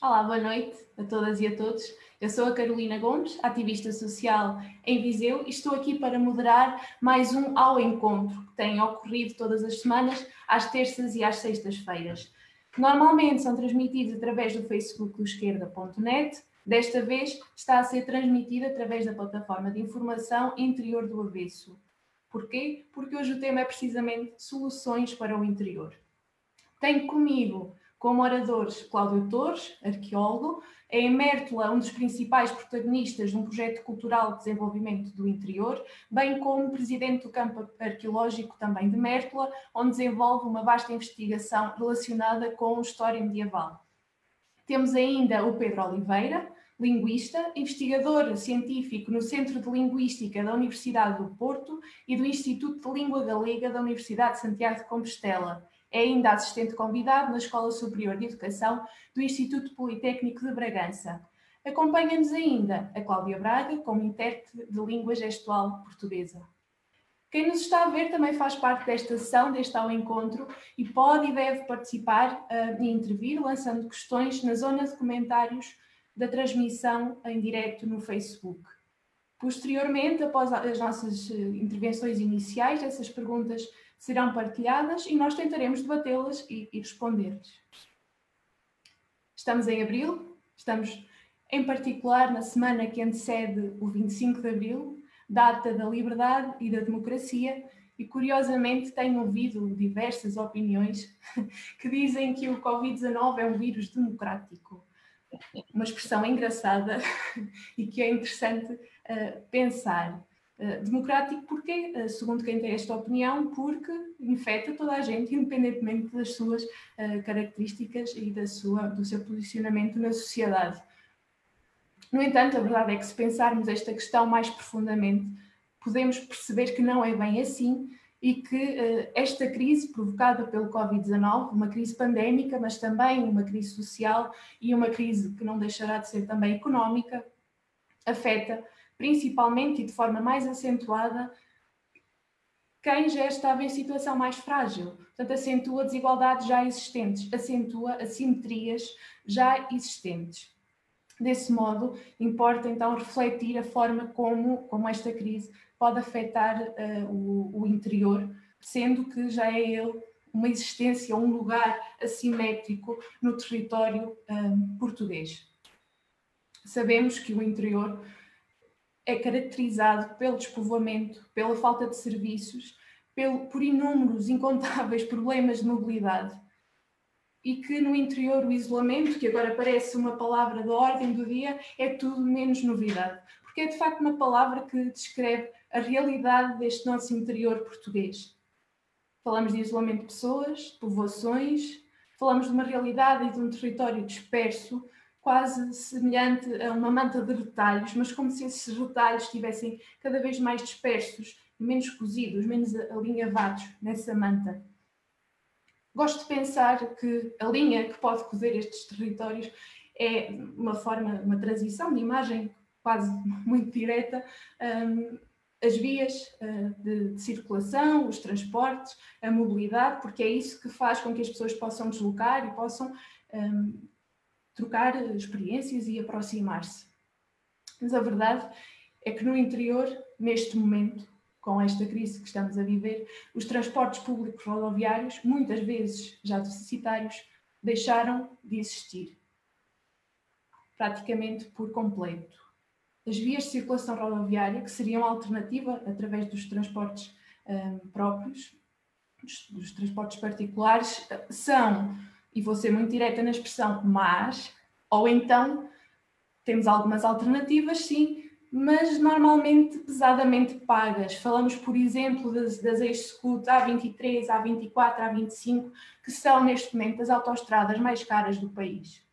Olá, boa noite a todas e a todos. Eu sou a Carolina Gomes, ativista social em Viseu, e estou aqui para moderar mais um Ao Encontro, que tem ocorrido todas as semanas, às terças e às sextas-feiras. Normalmente são transmitidos através do Facebook do esquerda.net, desta vez está a ser transmitido através da plataforma de informação Interior do Avesso. Porquê? Porque hoje o tema é precisamente soluções para o interior. Tenho comigo como oradores, Cláudio Torres, arqueólogo, é em Mértola um dos principais protagonistas de um projeto cultural de desenvolvimento do interior, bem como presidente do campo arqueológico também de Mértola, onde desenvolve uma vasta investigação relacionada com história medieval. Temos ainda o Pedro Oliveira, linguista, investigador científico no Centro de Linguística da Universidade do Porto e do Instituto de Língua Galega da Universidade de Santiago de Compostela é ainda assistente convidado na Escola Superior de Educação do Instituto Politécnico de Bragança. Acompanha-nos ainda a Cláudia Braga, como intérprete de língua gestual portuguesa. Quem nos está a ver também faz parte desta sessão, deste ao encontro, e pode e deve participar uh, e intervir, lançando questões na zona de comentários da transmissão em direto no Facebook. Posteriormente, após as nossas eh, intervenções iniciais, essas perguntas serão partilhadas e nós tentaremos debatê-las e, e responder-lhes. Estamos em abril, estamos em particular na semana que antecede o 25 de abril, data da liberdade e da democracia, e curiosamente tenho ouvido diversas opiniões que dizem que o Covid-19 é um vírus democrático. Uma expressão engraçada e que é interessante uh, pensar. Eh, democrático porque, uh, segundo quem tem esta opinião, porque infecta toda a gente, independentemente das suas uh, características e da sua, do seu posicionamento na sociedade. No entanto, a verdade é que se pensarmos esta questão mais profundamente, podemos perceber que não é bem assim e que esta crise provocada pelo Covid-19, uma crise pandémica, mas também uma crise social e uma crise que não deixará de ser também económica, afeta principalmente e de forma mais acentuada, quem já estava em situação mais frágil. Portanto, acentua desigualdades já existentes, acentua assimetrias já existentes. Desse modo, importa então refletir a forma como, como esta crise pode afetar uh, o, o, interior, sendo que já é ele uma existência, um lugar assimétrico no território eh, português. Sabemos que o interior é caracterizado pelo despovoamento, pela falta de serviços, pelo, por inúmeros, incontáveis problemas de mobilidade. E que no interior o isolamento, que agora parece uma palavra da ordem do dia, é tudo menos novidade. Porque é de facto uma palavra que descreve a realidade deste nosso interior português. Falamos de isolamento de pessoas, de povoações, falamos de uma realidade e de um território disperso, quase semelhante a uma manta de retalhos, mas como se esses retalhos estivessem cada vez mais dispersos, menos cozidos, menos alinhavados nessa manta. Gosto de pensar que a linha que pode cozer estes territórios é uma forma, uma transição de imagem quase muito direta, um, as vias uh, de, circulação, os transportes, a mobilidade, porque é isso que faz com que as pessoas possam deslocar e possam um, trocar experiências e aproximar-se. Mas a verdade é que no interior, neste momento, com esta crise que estamos a viver, os transportes públicos rodoviários, muitas vezes já deficitários, deixaram de existir, praticamente por completo. As vias de circulação rodoviária, que seriam alternativa através dos transportes um, próprios, dos, dos transportes particulares, são e vou ser muito direta na expressão, mas, ou então temos algumas alternativas, sim, mas normalmente pesadamente pagas. Falamos, por exemplo, das, das ex-scoot A23, A24, A25, que são neste momento as autoestradas mais caras do país.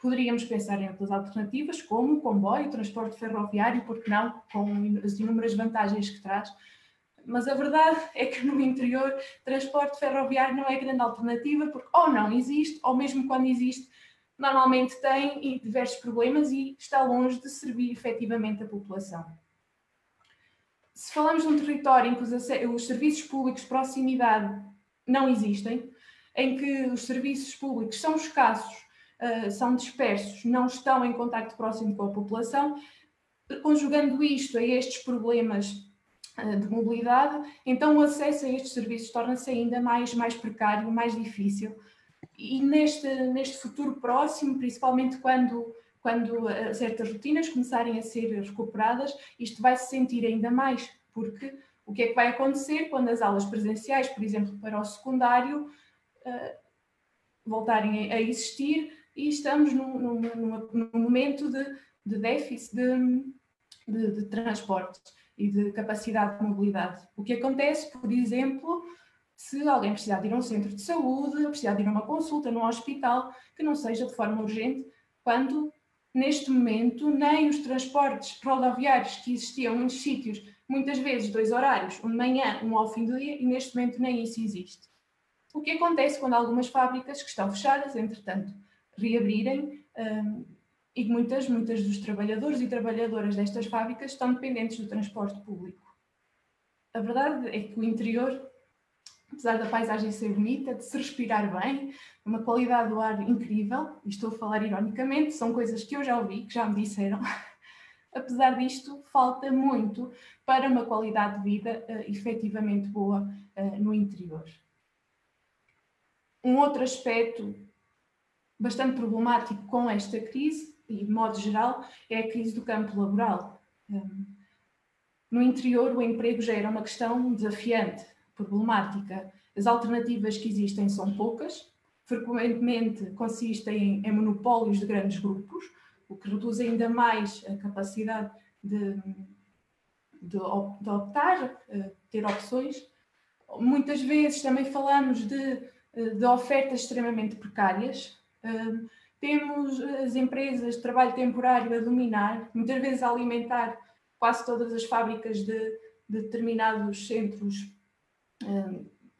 Poderíamos pensar em outras alternativas, como o comboio, o transporte ferroviário, porque não, com as inúmeras vantagens que traz, mas a verdade é que no interior transporte ferroviário não é grande alternativa, porque ou não existe, ou mesmo quando existe, normalmente tem diversos problemas e está longe de servir efetivamente a população. Se falamos de um território em que os, os serviços públicos de proximidade não existem, em que os serviços públicos são escassos uh, são dispersos, não estão em contacto próximo com a população, conjugando isto a estes problemas de mobilidade, então o acesso a estes serviços torna-se ainda mais, mais precário, mais difícil. E neste, neste futuro próximo, principalmente quando quando certas rotinas começarem a ser recuperadas, isto vai se sentir ainda mais, porque o que é que vai acontecer quando as aulas presenciais, por exemplo, para o secundário, uh, voltarem a existir e estamos num, num, num momento de, de déficit de, de, de transporte e de capacidade de mobilidade. O que acontece, por exemplo, se alguém precisar de ir a um centro de saúde, precisar de ir a uma consulta num hospital, que não seja de forma urgente, quando neste momento nem os transportes rodoviários que existiam muitos sítios, muitas vezes dois horários, um de manhã, um ao fim do dia, e neste momento nem isso existe. O que acontece quando algumas fábricas que estão fechadas, entretanto, reabrirem um, e muitas, muitas dos trabalhadores e trabalhadoras destas fábricas estão dependentes do transporte público. A verdade é que o interior apesar da paisagem ser bonita, de se respirar bem, uma qualidade do ar incrível, e estou a falar ironicamente, são coisas que eu já ouvi, que já me disseram. apesar disto, falta muito para uma qualidade de vida uh, efetivamente boa uh, no interior. Um outro aspecto bastante problemático com esta crise, e de modo geral, é a crise do campo laboral. Um, no interior, o emprego já era uma questão desafiante problemática. As alternativas que existem são poucas, frequentemente consistem em, monopólios de grandes grupos, o que reduz ainda mais a capacidade de, de, de optar, eh, ter opções. Muitas vezes também falamos de, eh, de ofertas extremamente precárias. Temos as empresas de trabalho temporário a dominar, muitas vezes a alimentar quase todas as fábricas de, de determinados centros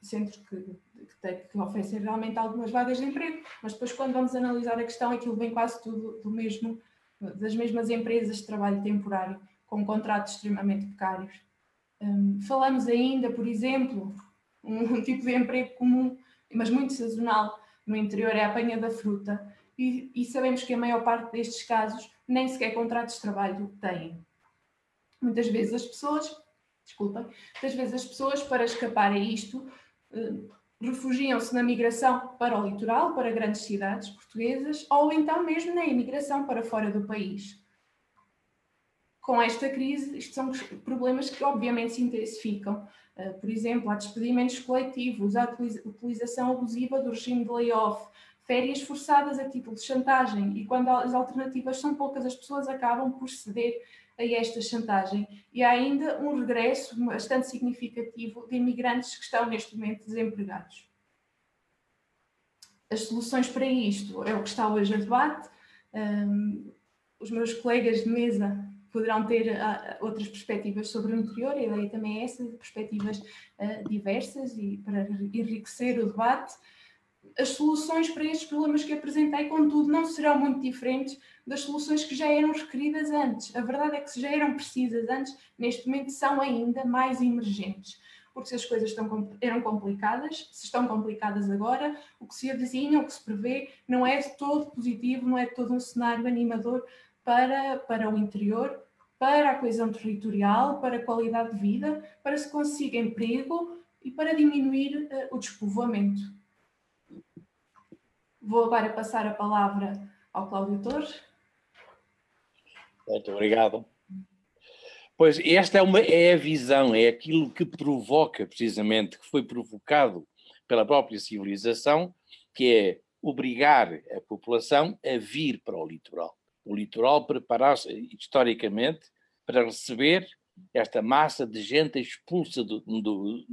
centros que, que, que, oferecem realmente algumas vagas de emprego, mas depois quando vamos analisar a questão, aquilo vem quase tudo do mesmo, das mesmas empresas de trabalho temporário, com contratos extremamente precários. Um, falamos ainda, por exemplo, um, um, tipo de emprego comum, mas muito sazonal no interior é a apanha da fruta, e, e sabemos que a maior parte destes casos nem sequer contratos de trabalho têm. Muitas vezes as pessoas desculpem, muitas vezes as pessoas, para escapar a isto, eh, refugiam-se na migração para o litoral, para grandes cidades portuguesas, ou então mesmo na imigração para fora do país. Com esta crise, isto são problemas que obviamente se intensificam. Eh, por exemplo, há despedimentos coletivos, há utilização abusiva do regime de layoff, férias forçadas a título de chantagem, e quando as alternativas são poucas, as pessoas acabam por ceder a esta chantagem. E há ainda um regresso bastante significativo de imigrantes que estão neste momento desempregados. As soluções para isto é o que está hoje a debate. Um, os meus colegas de mesa poderão ter uh, outras perspectivas sobre o interior, a ideia também é essa, perspectivas uh, diversas e para enriquecer o debate as soluções para estes problemas que apresentei, contudo, não serão muito diferentes das soluções que já eram requeridas antes. A verdade é que se já eram precisas antes, neste momento são ainda mais emergentes. Porque se as coisas estão, eram complicadas, se estão complicadas agora, o que se avizinha, o que se prevê, não é todo positivo, não é todo um cenário animador para, para o interior, para a coesão territorial, para a qualidade de vida, para se consiga emprego e para diminuir uh, o despovoamento. Vou agora passar a palavra ao Cláudio Torres. Muito obrigado. Pois esta é, uma, é a visão, é aquilo que provoca, precisamente, que foi provocado pela própria civilização, que é obrigar a população a vir para o litoral. O litoral preparar-se historicamente para receber esta massa de gente expulsa do, do,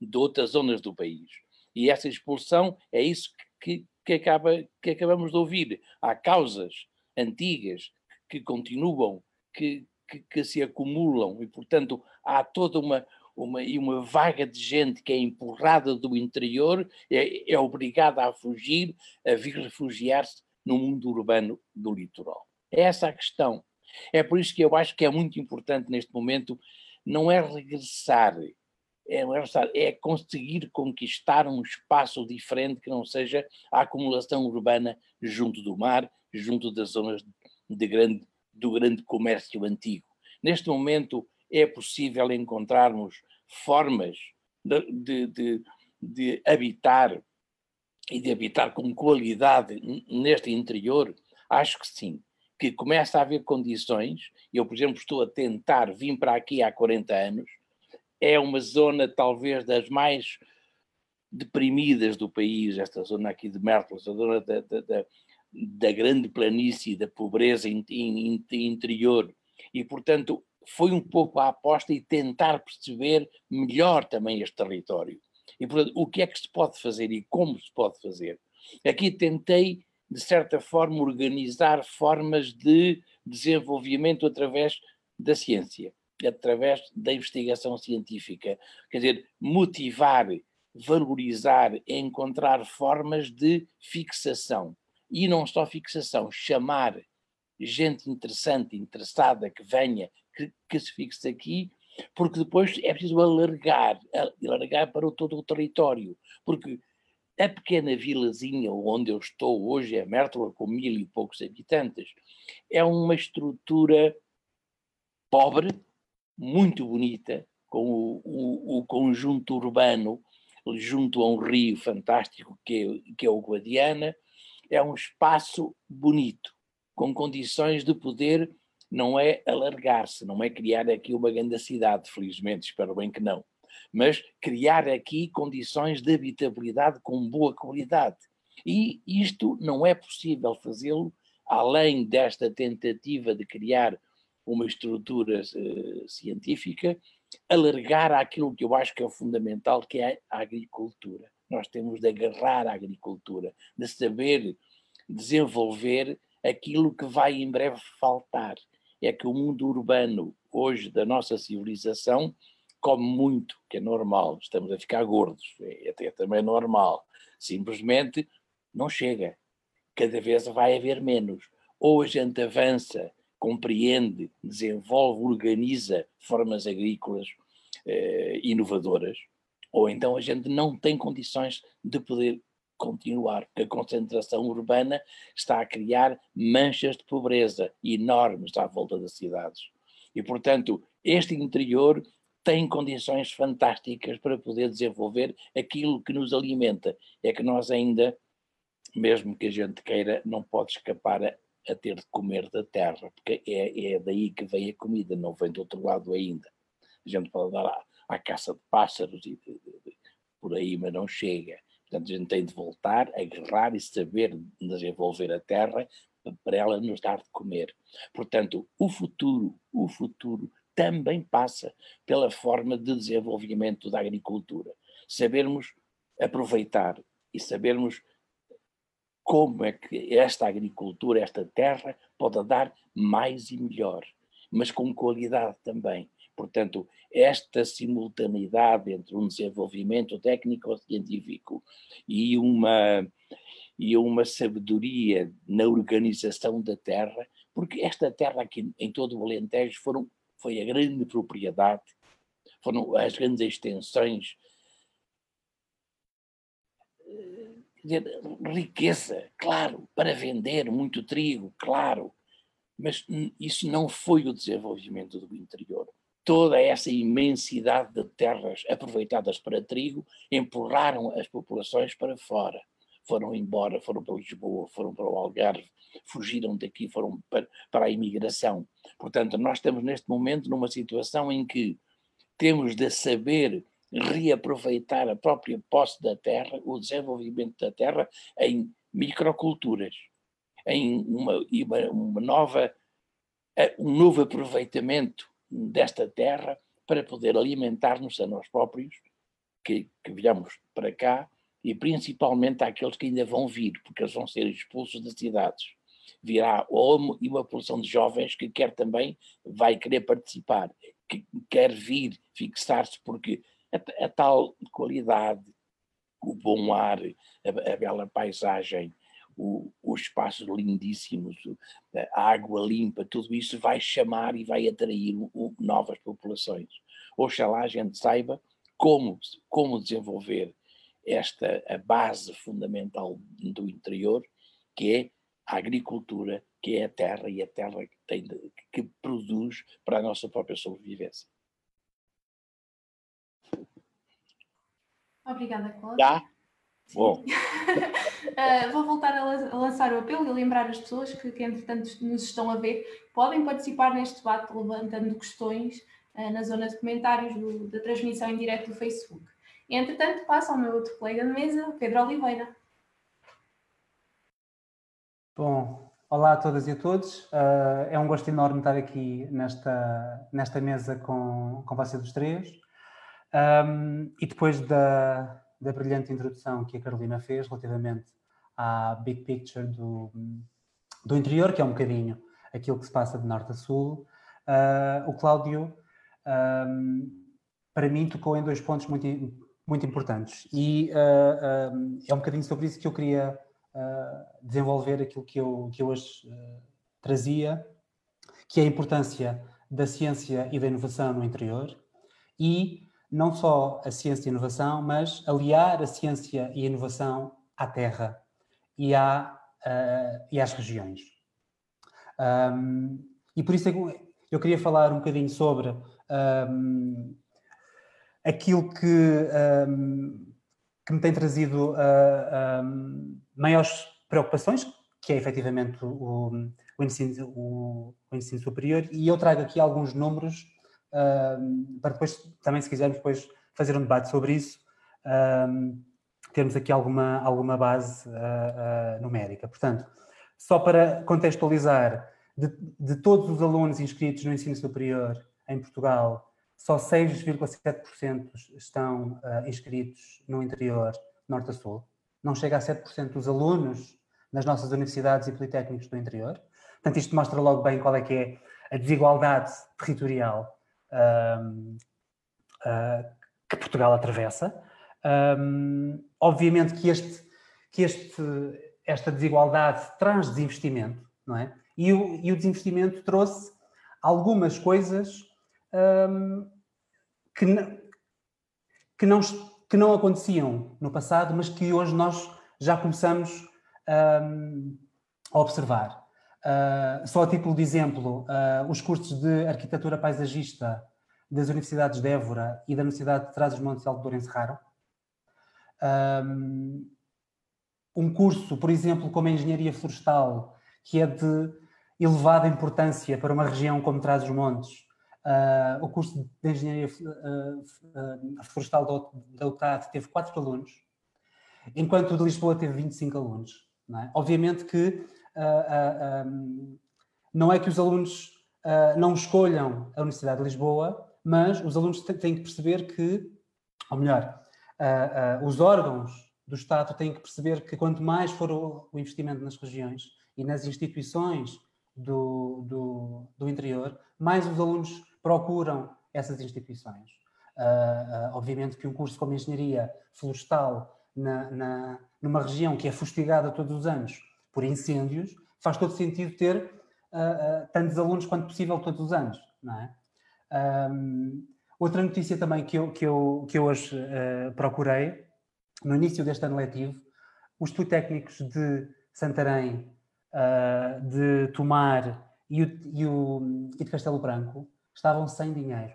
de outras zonas do país. E essa expulsão é isso que, que, acaba, que acabamos de ouvir. Há causas antigas que continuam, que, que, que se acumulam, e, portanto, há toda uma, uma, e uma vaga de gente que é empurrada do interior, é, é obrigada a fugir, a vir refugiar-se no mundo urbano do litoral. É essa a questão. É por isso que eu acho que é muito importante neste momento não é regressar, é, é conseguir conquistar um espaço diferente que não seja a acumulação urbana junto do mar, junto das zonas de grande, do grande comércio antigo. Neste momento é possível encontrarmos formas de, de, de, de habitar e de habitar com qualidade neste interior? Acho que sim. Que começa a haver condições, eu, por exemplo, estou a tentar vir para aqui há 40 anos, é uma zona talvez das mais deprimidas do país, esta zona aqui de Mertels, a zona da, da, da, da grande planície, da pobreza in, in, interior. E, portanto, foi um pouco a aposta e tentar perceber melhor também este território. E, portanto, o que é que se pode fazer e como se pode fazer? Aqui tentei, de certa forma, organizar formas de desenvolvimento através da ciência através da investigação científica. Quer dizer, motivar, valorizar, encontrar formas de fixação. E não só fixação, chamar gente interessante, interessada, que venha, que, que se fixe aqui, porque depois é preciso alargar, alargar para todo o território. Porque a pequena vilazinha onde eu estou hoje, é Mértola, com mil e poucos habitantes, é uma estrutura pobre, muito bonita, com o, o, o, conjunto urbano junto a um rio fantástico que é, que é o Guadiana. É um espaço bonito, com condições de poder, não é alargar-se, não é criar aqui uma grande cidade, felizmente, espero bem que não, mas criar aqui condições de habitabilidade com boa qualidade. E isto não é possível fazê-lo além desta tentativa de criar uma estrutura uh, científica, alargar aquilo que eu acho que é o fundamental, que é a agricultura. Nós temos de agarrar a agricultura, de saber desenvolver aquilo que vai em breve faltar. É que o mundo urbano, hoje, da nossa civilização, come muito, que é normal, estamos a ficar gordos, é, é também normal. Simplesmente não chega. Cada vez vai haver menos. Ou a gente avança compreende, desenvolve, organiza formas agrícolas eh, inovadoras, ou então a gente não tem condições de poder continuar, porque a concentração urbana está a criar manchas de pobreza enormes à volta das cidades. E, portanto, este interior tem condições fantásticas para poder desenvolver aquilo que nos alimenta. É que nós ainda, mesmo que a gente queira, não pode escapar a ter de comer da terra, porque é, é daí que vem a comida, não vem do outro lado ainda. A gente pode dar à, à caça de pássaros e de, de, de, por aí, mas não chega. Portanto, a gente tem de voltar, agarrar e saber desenvolver a terra para ela nos dar de comer. Portanto, o futuro, o futuro também passa pela forma de desenvolvimento da agricultura. Sabermos aproveitar e sabermos como é que esta agricultura, esta terra, pode dar mais e melhor, mas com qualidade também. Portanto, esta simultaneidade entre um desenvolvimento técnico-científico e uma, e uma sabedoria na organização da terra, porque esta terra aqui em todo o Alentejo foram, foi a grande propriedade, foram as grandes extensões dizer, riqueza, claro, para vender muito trigo, claro, mas isso não foi o desenvolvimento do interior. Toda essa imensidade de terras aproveitadas para trigo empurraram as populações para fora. Foram embora, foram para Lisboa, foram para o Algarve, fugiram daqui, foram para, para a imigração. Portanto, nós estamos neste momento numa situação em que temos de saber reaproveitar a própria posse da terra, o desenvolvimento da terra em microculturas, em uma, uma nova, eh, um novo aproveitamento desta terra para poder alimentar-nos a nós próprios, que, que viemos para cá, e principalmente àqueles que ainda vão vir, porque eles vão ser expulsos das cidades. Virá uma, uma população de jovens que quer também, vai querer participar, que quer vir fixar-se, porque a, a tal qualidade, o bom ar, a, a bela paisagem, o, os espaços lindíssimos, a água limpa, tudo isso vai chamar e vai atrair o, o, novas populações. Oxalá a gente saiba como, como desenvolver esta a base fundamental do interior, que é a agricultura, que é a terra e a terra que, tem que produz para a nossa própria sobrevivência. Obrigada, Cláudia. Dá? Bom. uh, vou voltar a, lançar o apelo e lembrar as pessoas que, que, entretanto, nos estão a ver, podem participar neste debate levantando questões uh, na zona de comentários do, da transmissão em direto do Facebook. Entretanto, passo ao meu outro colega de mesa, Pedro Oliveira. Bom, olá a todas e a todos. Uh, é um gosto enorme estar aqui nesta, nesta mesa com, com vocês os três. Um, e depois da, da brilhante introdução que a Carolina fez relativamente à big picture do, do interior, que é um bocadinho aquilo que se passa de norte a sul, uh, o Cláudio, um, para mim, tocou em dois pontos muito, muito importantes. E uh, um, é um bocadinho sobre isso que eu queria uh, desenvolver aquilo que eu, que eu hoje trazia, que é a importância da ciência e da inovação no interior e não só a ciência e a inovação, mas aliar a ciência e a inovação à terra e, à, uh, e às regiões. Um, e por isso é eu queria falar um bocadinho sobre um, aquilo que, um, que me tem trazido uh, maiores preocupações, que é efetivamente o, o, ensino, o, o ensino superior, e eu trago aqui alguns números para depois, também se quisermos depois fazer um debate sobre isso, termos aqui alguma, alguma base uh, uh, numérica. Portanto, só para contextualizar, de, de, todos os alunos inscritos no ensino superior em Portugal, só 6,7% estão uh, inscritos no interior norte a sul. Não chega a 7% dos alunos nas nossas universidades e politécnicos do interior. Portanto, isto mostra logo bem qual é que é a desigualdade territorial que Portugal atravessa. Obviamente que, este, que este, esta desigualdade traz desinvestimento, não é? E o, e o desinvestimento trouxe algumas coisas que, que, não, que não aconteciam no passado, mas que hoje nós já começamos a observar. Uh, só a título de exemplo, uh, os cursos de arquitetura paisagista das universidades de Évora e da Universidade de Trás-os-Montes Alto Douro encerraram. Um, um curso, por exemplo, como a Engenharia Florestal, que é de elevada importância para uma região como Trás-os-Montes, uh, o curso de Engenharia Florestal da UTAD teve 4 alunos, enquanto o de Lisboa teve 25 alunos. É? Obviamente que um, não é que os alunos não escolham a Universidade de Lisboa, mas os alunos têm que perceber que, ou melhor, os órgãos do Estado têm que perceber que quanto mais for o, investimento nas regiões e nas instituições do, do, do, interior, mais os alunos procuram essas instituições. Obviamente que um curso como Engenharia Florestal na, na, numa região que é fustigada todos os anos por incêndios, faz todo sentido ter uh, uh, tantos alunos quanto possível todos os anos, não é? Um, outra notícia também que eu, que eu, que eu hoje uh, procurei, no início deste ano letivo, os politécnicos de Santarém, de Tomar e, o, e, o, e de Castelo Branco estavam sem dinheiro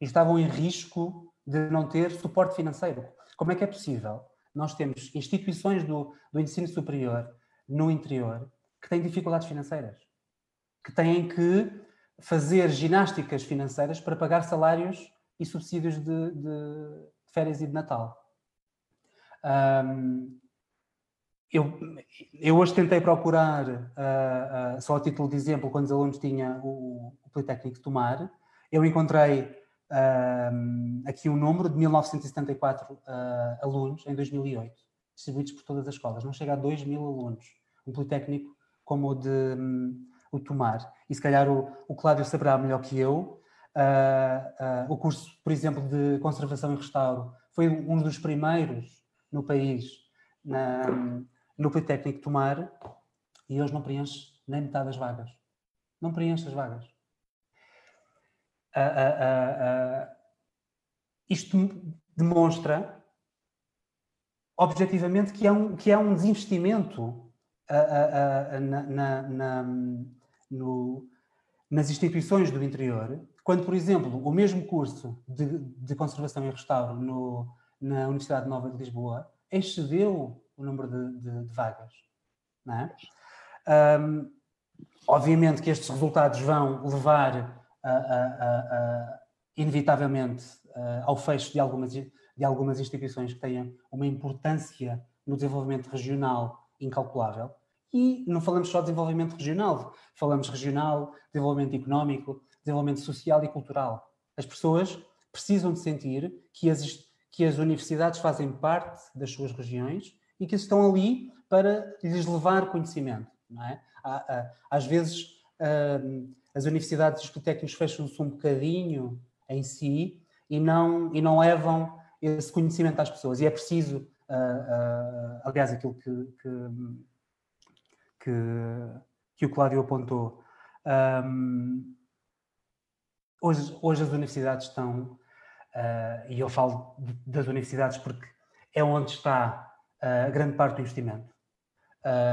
e estavam em risco de não ter suporte financeiro. Como é que é possível? Nós temos instituições do, do ensino superior no interior que têm dificuldades financeiras, que têm que fazer ginásticas financeiras para pagar salários e subsídios de, de férias e de Natal. Um, eu, eu, hoje tentei procurar, uh, uh, só a título de exemplo, quando os alunos tinham o, o Politécnico de Tomar, eu encontrei uh, aqui um número de 1974 alunos em 2008 distribuídos por todas as escolas. Não chega a 2 mil alunos. Um politécnico como o de um, o Tomar. E se calhar o, o Cláudio saberá melhor que eu. Uh, uh, o curso, por exemplo, de conservação e restauro foi um dos primeiros no país na, no Politécnico Tomar e hoje não preenche nem metade das vagas. Não preenche as vagas. Uh, isto demonstra objetivamente que é um, que é um desinvestimento na, na, na, no, nas instituições do interior, quando, por exemplo, o mesmo curso de, de conservação e restauro no, na Universidade Nova de Lisboa excedeu o número de, de, de vagas. É? Um, obviamente que estes resultados vão levar a, a, a, inevitavelmente ao fecho de algumas, de algumas instituições que têm uma importância no desenvolvimento regional incalculável. E não falamos só de desenvolvimento regional, falamos regional, desenvolvimento económico, desenvolvimento social e cultural. As pessoas precisam de sentir que as, que as universidades fazem parte das suas regiões e que estão ali para lhes levar conhecimento. É? Às vezes, as universidades e os politécnicos fecham-se um bocadinho em si e não, e não levam esse conhecimento às pessoas. E é preciso, aliás, aquilo que, que que, que o Cláudio apontou. Um, hoje, hoje as universidades estão, uh, e eu falo das universidades porque é onde está uh, grande parte do investimento.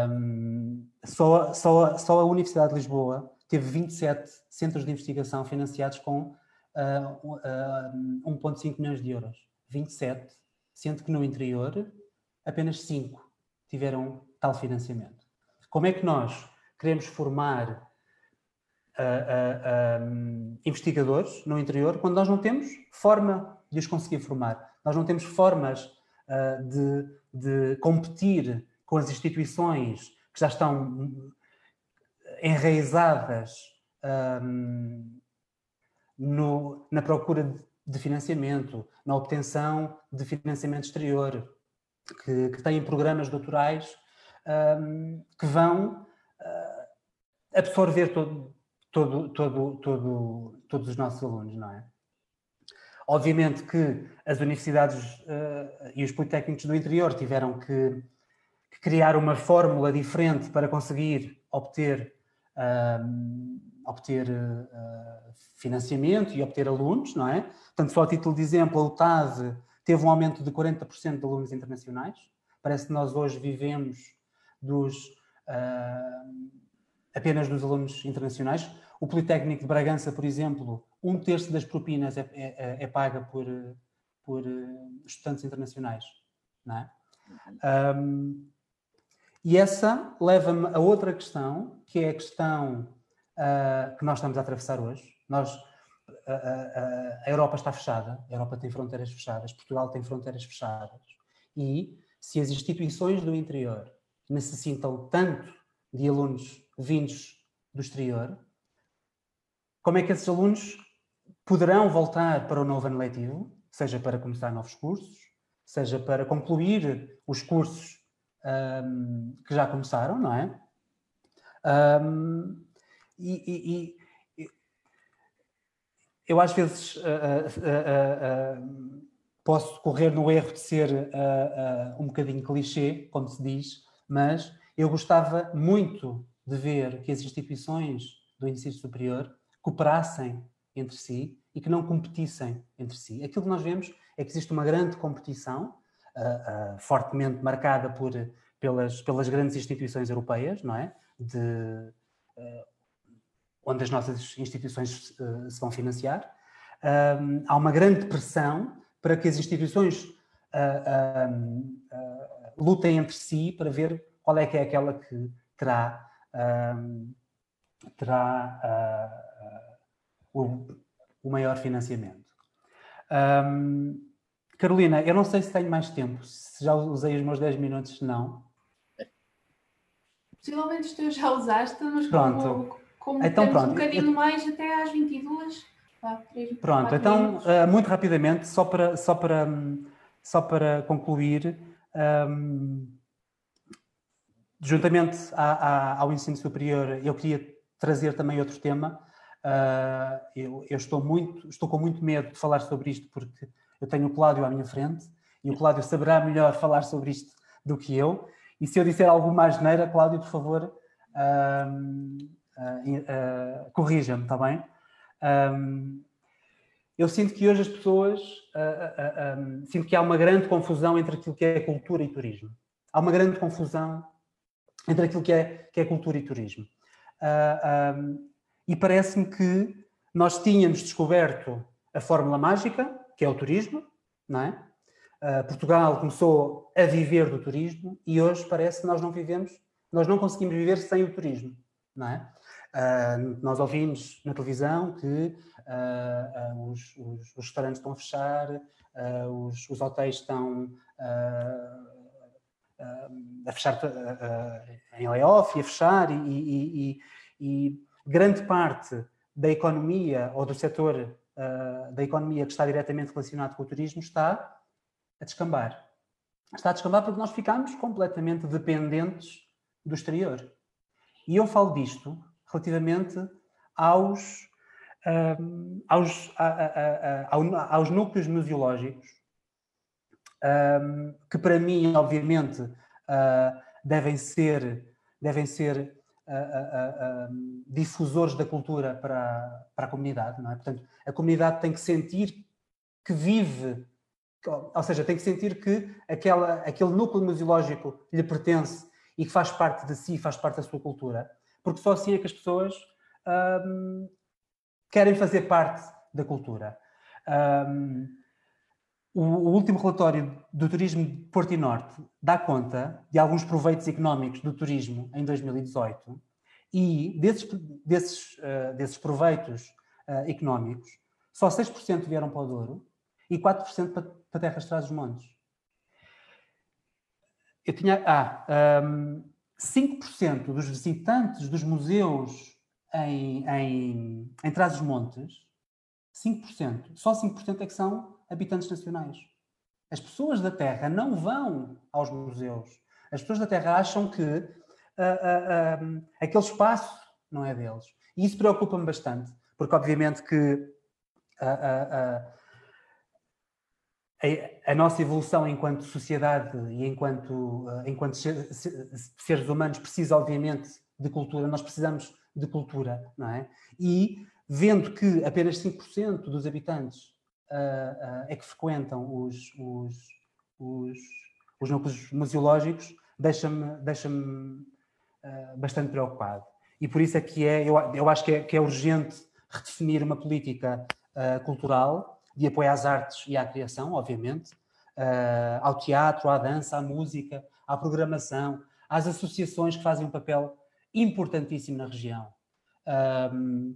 Um, só, só, só a Universidade de Lisboa teve 27 centros de investigação financiados com uh, uh, 1,5 milhões de euros. 27, sendo que no interior apenas 5 tiveram tal financiamento. Como é que nós queremos formar uh, uh, um, investigadores no interior quando nós não temos forma de os conseguir formar? Nós não temos formas de, de competir com as instituições que já estão enraizadas um, no, na procura de financiamento, na obtenção de financiamento exterior, que, que têm programas doutorais um, que vão uh, absorver todo, todo, todo, todo, todos os nossos alunos, não é? Obviamente que as universidades uh, e os politécnicos do interior tiveram que, que, criar uma fórmula diferente para conseguir obter, obter uh, financiamento e obter alunos, não é? Portanto, só a título de exemplo, a UTAD teve um aumento de 40% de alunos internacionais. Parece que nós hoje vivemos dos, uh, apenas dos alunos internacionais. O Politécnico de Bragança, por exemplo, um terço das propinas é, é, é paga por, por estudantes internacionais. Não é? Um, e essa leva-me a outra questão, que é a questão uh, que nós estamos a atravessar hoje. Nós, a, a, a Europa está fechada, a Europa tem fronteiras fechadas, Portugal tem fronteiras fechadas. E se as instituições do interior necessitam tanto de alunos vindos do exterior, como é que esses alunos poderão voltar para o novo ano letivo, seja para começar novos cursos, seja para concluir os cursos um, que já começaram, não é? Um, e, e, eu às vezes uh, uh, uh, posso correr no erro de ser um bocadinho clichê, como se diz, mas eu gostava muito de ver que as instituições do ensino superior cooperassem entre si e que não competissem entre si. Aquilo que nós vemos é que existe uma grande competição, uh, fortemente marcada por, pelas, pelas grandes instituições europeias, não é? De, onde as nossas instituições se vão financiar. há uma grande pressão para que as instituições lutem entre si para ver qual é que é aquela que terá, terá o, maior financiamento. Carolina, eu não sei se tenho mais tempo, se já usei os meus 10 minutos, não. Possivelmente os teus já usaste, mas pronto. como, como então, temos pronto. um bocadinho mais até às 22, pá, 3, Pronto, então, uh, muito rapidamente, só para, só para, só para concluir, um, juntamente à, à, ao ensino superior, eu queria trazer também outro tema. Uh, eu, eu, estou, muito, estou com muito medo de falar sobre isto porque eu tenho o Cláudio à minha frente e o Cláudio saberá melhor falar sobre isto do que eu. E se eu disser alguma asneira, Cláudio, por favor, uh, uh, corrija-me, está bem? Um, eu sinto que hoje as pessoas uh, uh, um, sinto que há uma grande confusão entre aquilo que é cultura e turismo. Há uma grande confusão entre aquilo que é, que é cultura e turismo. Um, e parece-me que nós tínhamos descoberto a fórmula mágica, que é o turismo, não é? Uh, Portugal começou a viver do turismo e hoje parece que nós não vivemos, nós não conseguimos viver sem o turismo, não é? Uh, nós ouvimos na televisão que uh, os, os, os, restaurantes estão a fechar, os, os, hotéis estão a fechar em layoff e a fechar, e, e, e, e, grande parte da economia ou do setor da economia que está diretamente relacionado com o turismo está a descambar. Está a descambar porque nós ficamos completamente dependentes do exterior. E eu falo disto relativamente aos, um, aos, a, a, a, aos núcleos museológicos, um, que para mim, obviamente, uh, devem ser, devem ser uh, uh, difusores da cultura para, para a comunidade. Não é? Portanto, a comunidade tem que sentir que vive ou seja, tem que sentir que aquela, aquele núcleo museológico lhe pertence e que faz parte de si, faz parte da sua cultura, porque só assim é que as pessoas hum, querem fazer parte da cultura. Hum, o, o, último relatório do turismo de Porto e Norte dá conta de alguns proveitos económicos do turismo em 2018 e desses, desses, uh, desses proveitos uh, económicos, só 6% vieram para o Douro e 4% para, para terras trás dos montes. Eu tinha. Ah, um, 5% dos visitantes dos museus em, em, em Trás-os-Montes, 5%, só 5% é que são habitantes nacionais. As pessoas da Terra não vão aos museus. As pessoas da Terra acham que uh, uh, uh, aquele espaço não é deles. E isso preocupa-me bastante, porque obviamente que a, a, nossa evolução enquanto sociedade e enquanto, uh, enquanto seres humanos precisa, obviamente, de cultura, nós precisamos de cultura, não é? E vendo que apenas 5% dos habitantes uh, uh, é que frequentam os, os, os, os núcleos museológicos, deixa-me deixa bastante preocupado. E por isso é que é, eu, eu acho que é, que é urgente redefinir uma política cultural de apoio às artes e à criação, obviamente, uh, ao teatro, à dança, à música, à programação, às associações que fazem um papel importantíssimo na região, um,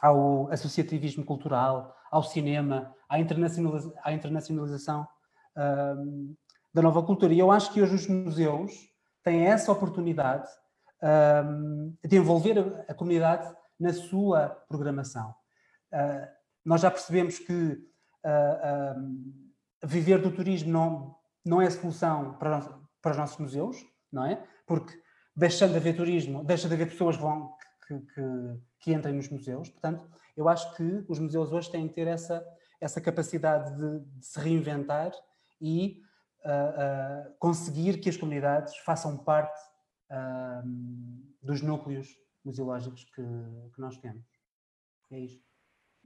ao associativismo cultural, ao cinema, à, internacionaliza à internacionalização um, da nova cultura. E eu acho que hoje os museus têm essa oportunidade um, de envolver a, a, comunidade na sua programação. Uh, nós já percebemos que uh, viver do turismo não, não é a solução para, para os nossos museus, não é? Porque deixando de haver turismo, deixa de haver pessoas vão, que, que, que entrem nos museus. Portanto, eu acho que os museus hoje têm que ter essa, essa capacidade de, de se reinventar e uh, uh, conseguir que as comunidades façam parte uh, dos núcleos museológicos que, que nós temos. É isto.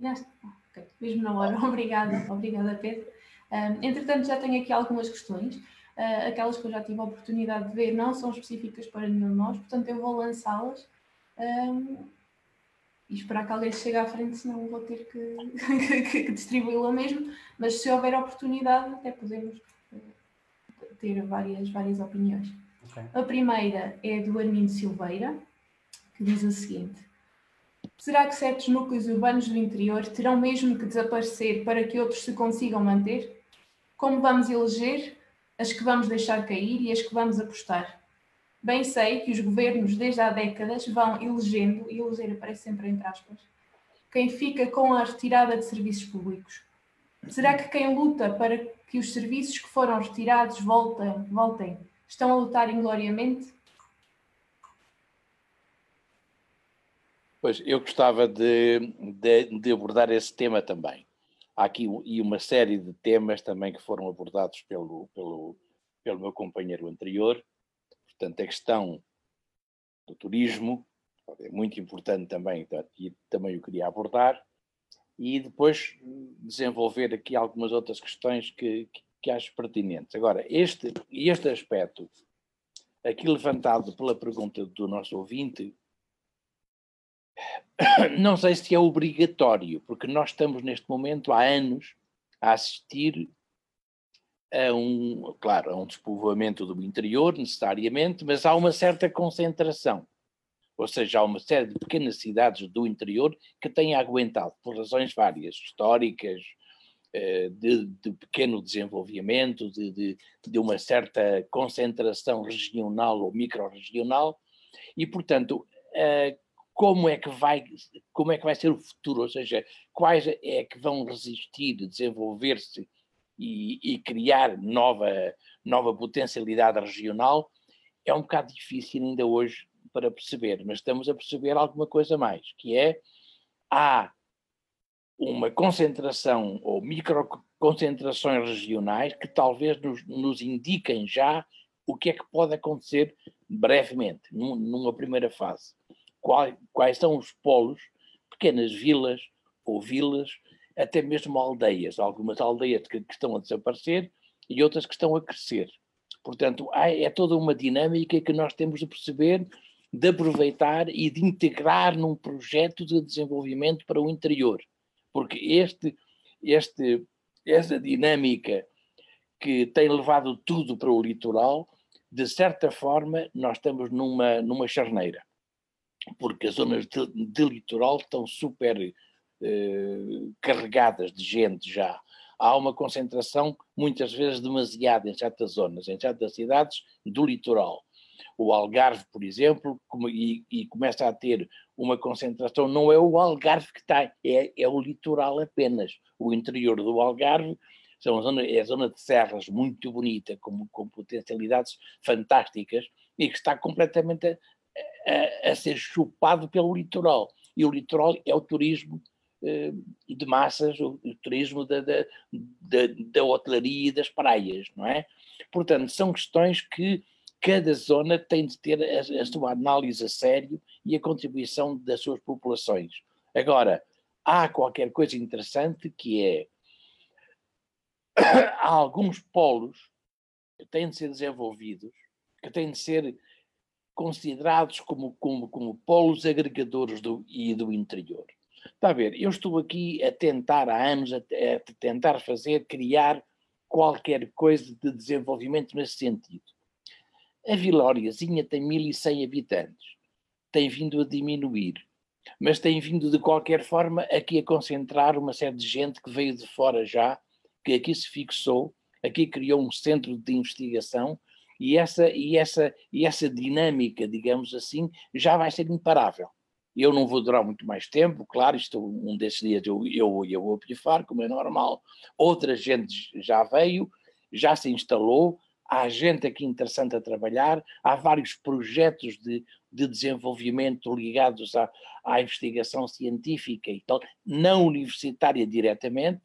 Já está. Okay. Mesmo na hora. Obrigada, obrigada, Pedro. Um, entretanto, já tenho aqui algumas questões. Uh, aquelas que eu já tive a oportunidade de ver não são específicas para nenhum de nós, portanto, eu vou lançá-las um, e esperar que alguém chegue à frente, senão vou ter que, que, que distribuí-la mesmo. Mas se houver oportunidade, até podemos ter várias, várias opiniões. Okay. A primeira é do Armindo Silveira, que diz o seguinte: Será que certos núcleos urbanos do interior terão mesmo que desaparecer para que outros se consigam manter? Como vamos eleger as que vamos deixar cair e as que vamos apostar? Bem sei que os governos desde há décadas vão elegendo, e eleger aparece sempre entre aspas, quem fica com a retirada de serviços públicos. Será que quem luta para que os serviços que foram retirados voltem, voltem estão a lutar ingloriamente? Pois, eu gostava de, de, de, abordar esse tema também. Há aqui e uma série de temas também que foram abordados pelo, pelo, pelo meu companheiro anterior. Portanto, a questão do turismo é muito importante também, e também eu queria abordar. e depois desenvolver aqui algumas outras questões que, que, que acho pertinentes. Agora, este, este aspecto, aqui levantado pela pergunta do nosso ouvinte, não sei se é obrigatório, porque nós estamos neste momento há anos a assistir a um, claro, a um despovoamento do interior, necessariamente, mas há uma certa concentração. Ou seja, há uma série de pequenas cidades do interior que têm aguentado, por razões várias, históricas, eh, de, de pequeno desenvolvimento, de, de, de, uma certa concentração regional ou micro-regional, e, portanto, eh, como é que vai como é que vai ser o futuro, ou seja, quais é que vão resistir, desenvolver-se e, e, criar nova nova potencialidade regional? É um bocado difícil ainda hoje para perceber, mas estamos a perceber alguma coisa mais, que é há uma concentração ou microconcentrações regionais que talvez nos, nos indiquem já o que é que pode acontecer brevemente, num, numa primeira fase quais, quais são os polos, pequenas vilas ou vilas, até mesmo aldeias, algumas aldeias que, que estão a desaparecer e outras que estão a crescer. Portanto, há, é toda uma dinâmica que nós temos de perceber, de aproveitar e de integrar num projeto de desenvolvimento para o interior. Porque este, este, essa dinâmica que tem levado tudo para o litoral, de certa forma, nós estamos numa, numa charneira porque as zonas de, de litoral estão super eh, carregadas de gente já. Há uma concentração, muitas vezes demasiada, em certas zonas, em certas cidades do litoral. O Algarve, por exemplo, como, e, e, começa a ter uma concentração, não é o Algarve que está, é, é o litoral apenas. O interior do Algarve são zona, é a zona de serras muito bonita, com, com potencialidades fantásticas, e que está completamente a, a, ser chupado pelo litoral. E o litoral é o turismo eh, de massas, o, o turismo da, da, da, da hotelaria e das praias, não é? Portanto, são questões que cada zona tem de ter a, a, sua análise a sério e a contribuição das suas populações. Agora, há qualquer coisa interessante que é há alguns polos que têm de ser desenvolvidos, que têm de ser considerados como, como, como polos agregadores do, e do interior. Está a ver, eu estou aqui a tentar há anos, a, a tentar fazer, criar qualquer coisa de desenvolvimento nesse sentido. A Vilóriazinha tem 1.100 habitantes, tem vindo a diminuir, mas tem vindo de qualquer forma aqui a concentrar uma série de gente que veio de fora já, que aqui se fixou, aqui criou um centro de investigação e essa, e essa, e essa dinâmica, digamos assim, já vai ser imparável. Eu não vou durar muito mais tempo, claro, isto um desses dias eu, eu, eu vou pifar, como é normal. Outra gente já veio, já se instalou, há gente aqui interessante a trabalhar, há vários projetos de, de desenvolvimento ligados à, à investigação científica e tal, não universitária diretamente.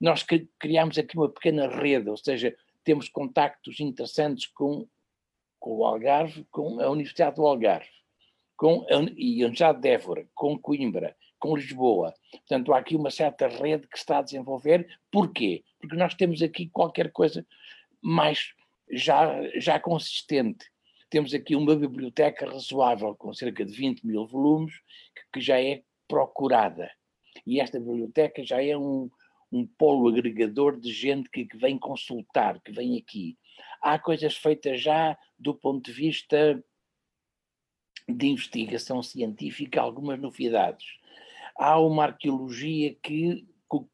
Nós criamos aqui uma pequena rede, ou seja, temos contactos interessantes com, com o Algarve, com a Universidade do Algarve, com a, e a Universidade de Évora, com Coimbra, com Lisboa. Portanto, há aqui uma certa rede que está a desenvolver. Porquê? Porque nós temos aqui qualquer coisa mais já, já consistente. Temos aqui uma biblioteca razoável, com cerca de 20 mil volumes, que, que já é procurada. E esta biblioteca já é um, um polo agregador de gente que, que vem consultar, que vem aqui. Há coisas feitas já do ponto de vista de investigação científica, algumas novidades. Há uma arqueologia que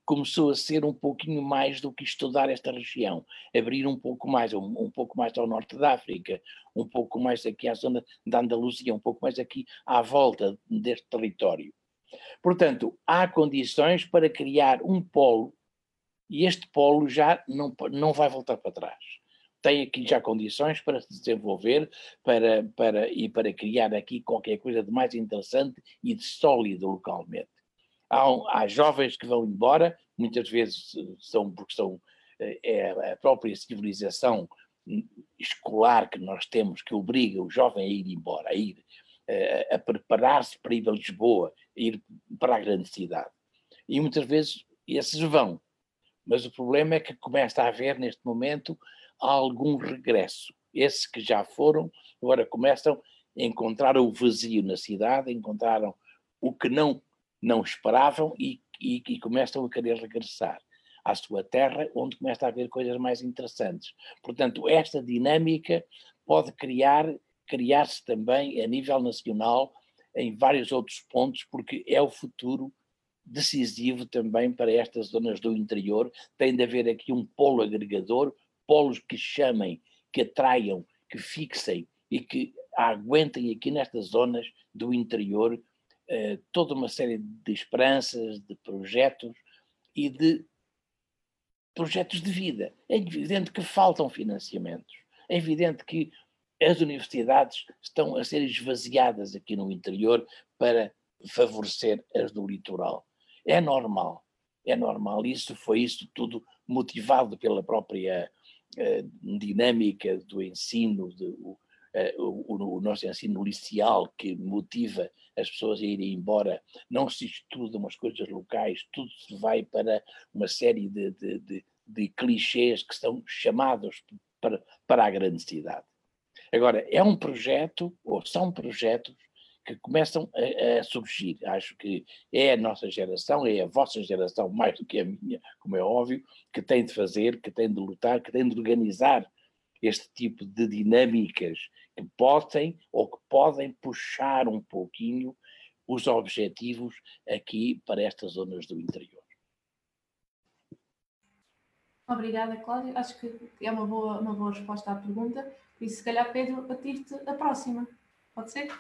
começou a ser um pouquinho mais do que estudar esta região, abrir um pouco mais, um, um, pouco mais ao norte da África, um pouco mais aqui à zona da Andaluzia, um pouco mais aqui à volta deste território. Portanto, há condições para criar um polo e este polo já não, não vai voltar para trás. Tem aqui já condições para se desenvolver para, para, e para criar aqui qualquer coisa de mais interessante e de sólido localmente. Há, há jovens que vão embora, muitas vezes são porque são eh, é a própria civilização escolar que nós temos que obriga o jovem a ir embora, a ir a preparar-se para ir a Lisboa, ir para a grande cidade. E muitas vezes esses vão. Mas o problema é que começa a haver, neste momento, algum regresso. Esses que já foram, agora começam a encontrar o vazio na cidade, encontraram o que não, não esperavam e, e, e começam a querer regressar à sua terra, onde começa a haver coisas mais interessantes. Portanto, esta dinâmica pode criar criar-se também a nível nacional em vários outros pontos, porque é o futuro decisivo também para estas zonas do interior. Tem de haver aqui um polo agregador, polos que chamem, que atraiam, que fixem e que aguentem aqui nestas zonas do interior eh, toda uma série de esperanças, de projetos e de projetos de vida. É evidente que faltam financiamentos. É evidente que as universidades estão a ser esvaziadas aqui no interior para favorecer as do litoral. É normal, é normal. Isso foi isso tudo motivado pela própria uh, dinâmica do ensino, de, uh, o, o, nosso ensino liceal que motiva as pessoas a irem embora. Não se estudam as coisas locais, tudo se vai para uma série de, de, de, de clichês que são chamados para, para a grande cidade. Agora, é um projeto, ou são projetos, que começam a, a, surgir. Acho que é a nossa geração, é a vossa geração, mais do que a minha, como é óbvio, que tem de fazer, que tem de lutar, que tem de organizar este tipo de dinâmicas que podem ou que podem puxar um pouquinho os objetivos aqui para estas zonas do interior. Obrigada, Cláudia. Acho que é uma boa, uma boa resposta à pergunta. E se calhar, Pedro, a te a próxima. Pode ser?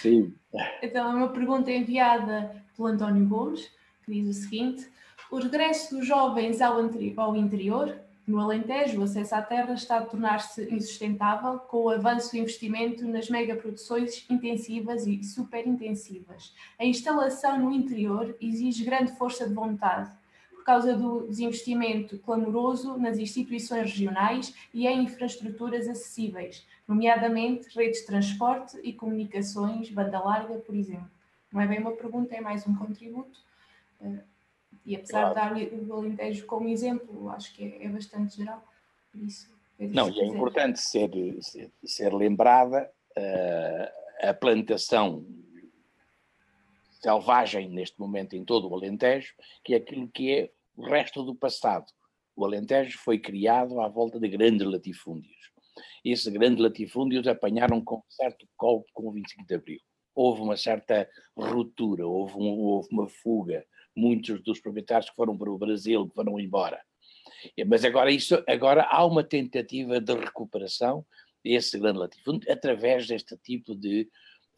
Sim. Então, é uma pergunta enviada pelo António Gomes, que diz o seguinte: O regresso dos jovens ao, ao interior, no Alentejo, o acesso à terra está a tornar-se insustentável com o avanço do investimento nas megaproduções intensivas e superintensivas. A instalação no interior exige grande força de vontade por causa do desinvestimento clamoroso nas instituições regionais e em infraestruturas acessíveis, nomeadamente redes de transporte e comunicações, banda larga, por exemplo. Não é bem uma pergunta, é mais um contributo. Eh, e apesar claro. de dar o Alentejo como exemplo, acho que é, é bastante geral. Por isso, Não, e é importante ser, ser, ser lembrada uh, a plantação selvagem neste momento em todo o Alentejo, que é aquilo que é o resto do passado. O Alentejo foi criado à volta de grandes latifúndios. Esses grandes latifúndios apanharam com certo golpe com o 25 de Abril. Houve uma certa ruptura, houve, um, houve uma fuga. Muitos dos proprietários que foram para o Brasil foram embora. Mas agora, isso, agora há uma tentativa de recuperação desse grande latifúndio através deste tipo de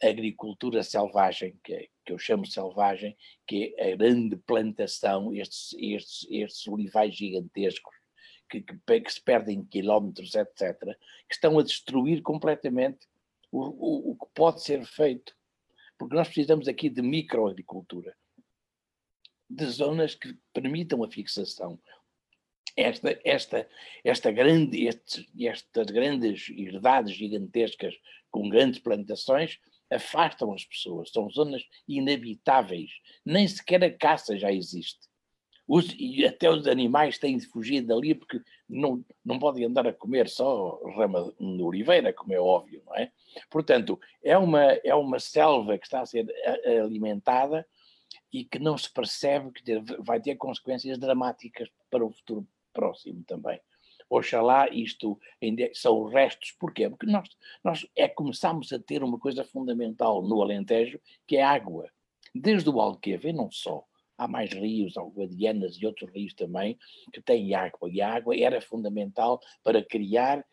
agricultura selvagem, que, que eu chamo selvagem, que é a grande plantação, estes, estes, estes olivais gigantescos, que, que, que, se perdem quilómetros, etc., que estão a destruir completamente o, o, o que pode ser feito. Porque nós precisamos aqui de microagricultura, de zonas que permitam a fixação. Esta, esta, esta grande, estas grandes herdades gigantescas com grandes plantações afastam as pessoas, são zonas inabitáveis, nem sequer a caça já existe. Os, e até os animais têm de fugir dali porque não, não podem andar a comer só rama de oliveira, como é óbvio, não é? Portanto, é uma, é uma selva que está a ser alimentada e que não se percebe que vai ter consequências dramáticas para o futuro próximo também. Oxalá isto ainda são restos, porquê? Porque nós, nós é começamos a ter uma coisa fundamental no Alentejo, que é água. Desde o Alqueva, e não só, há mais rios, Alguadianas e outros rios também, que têm água, e a água era fundamental para criar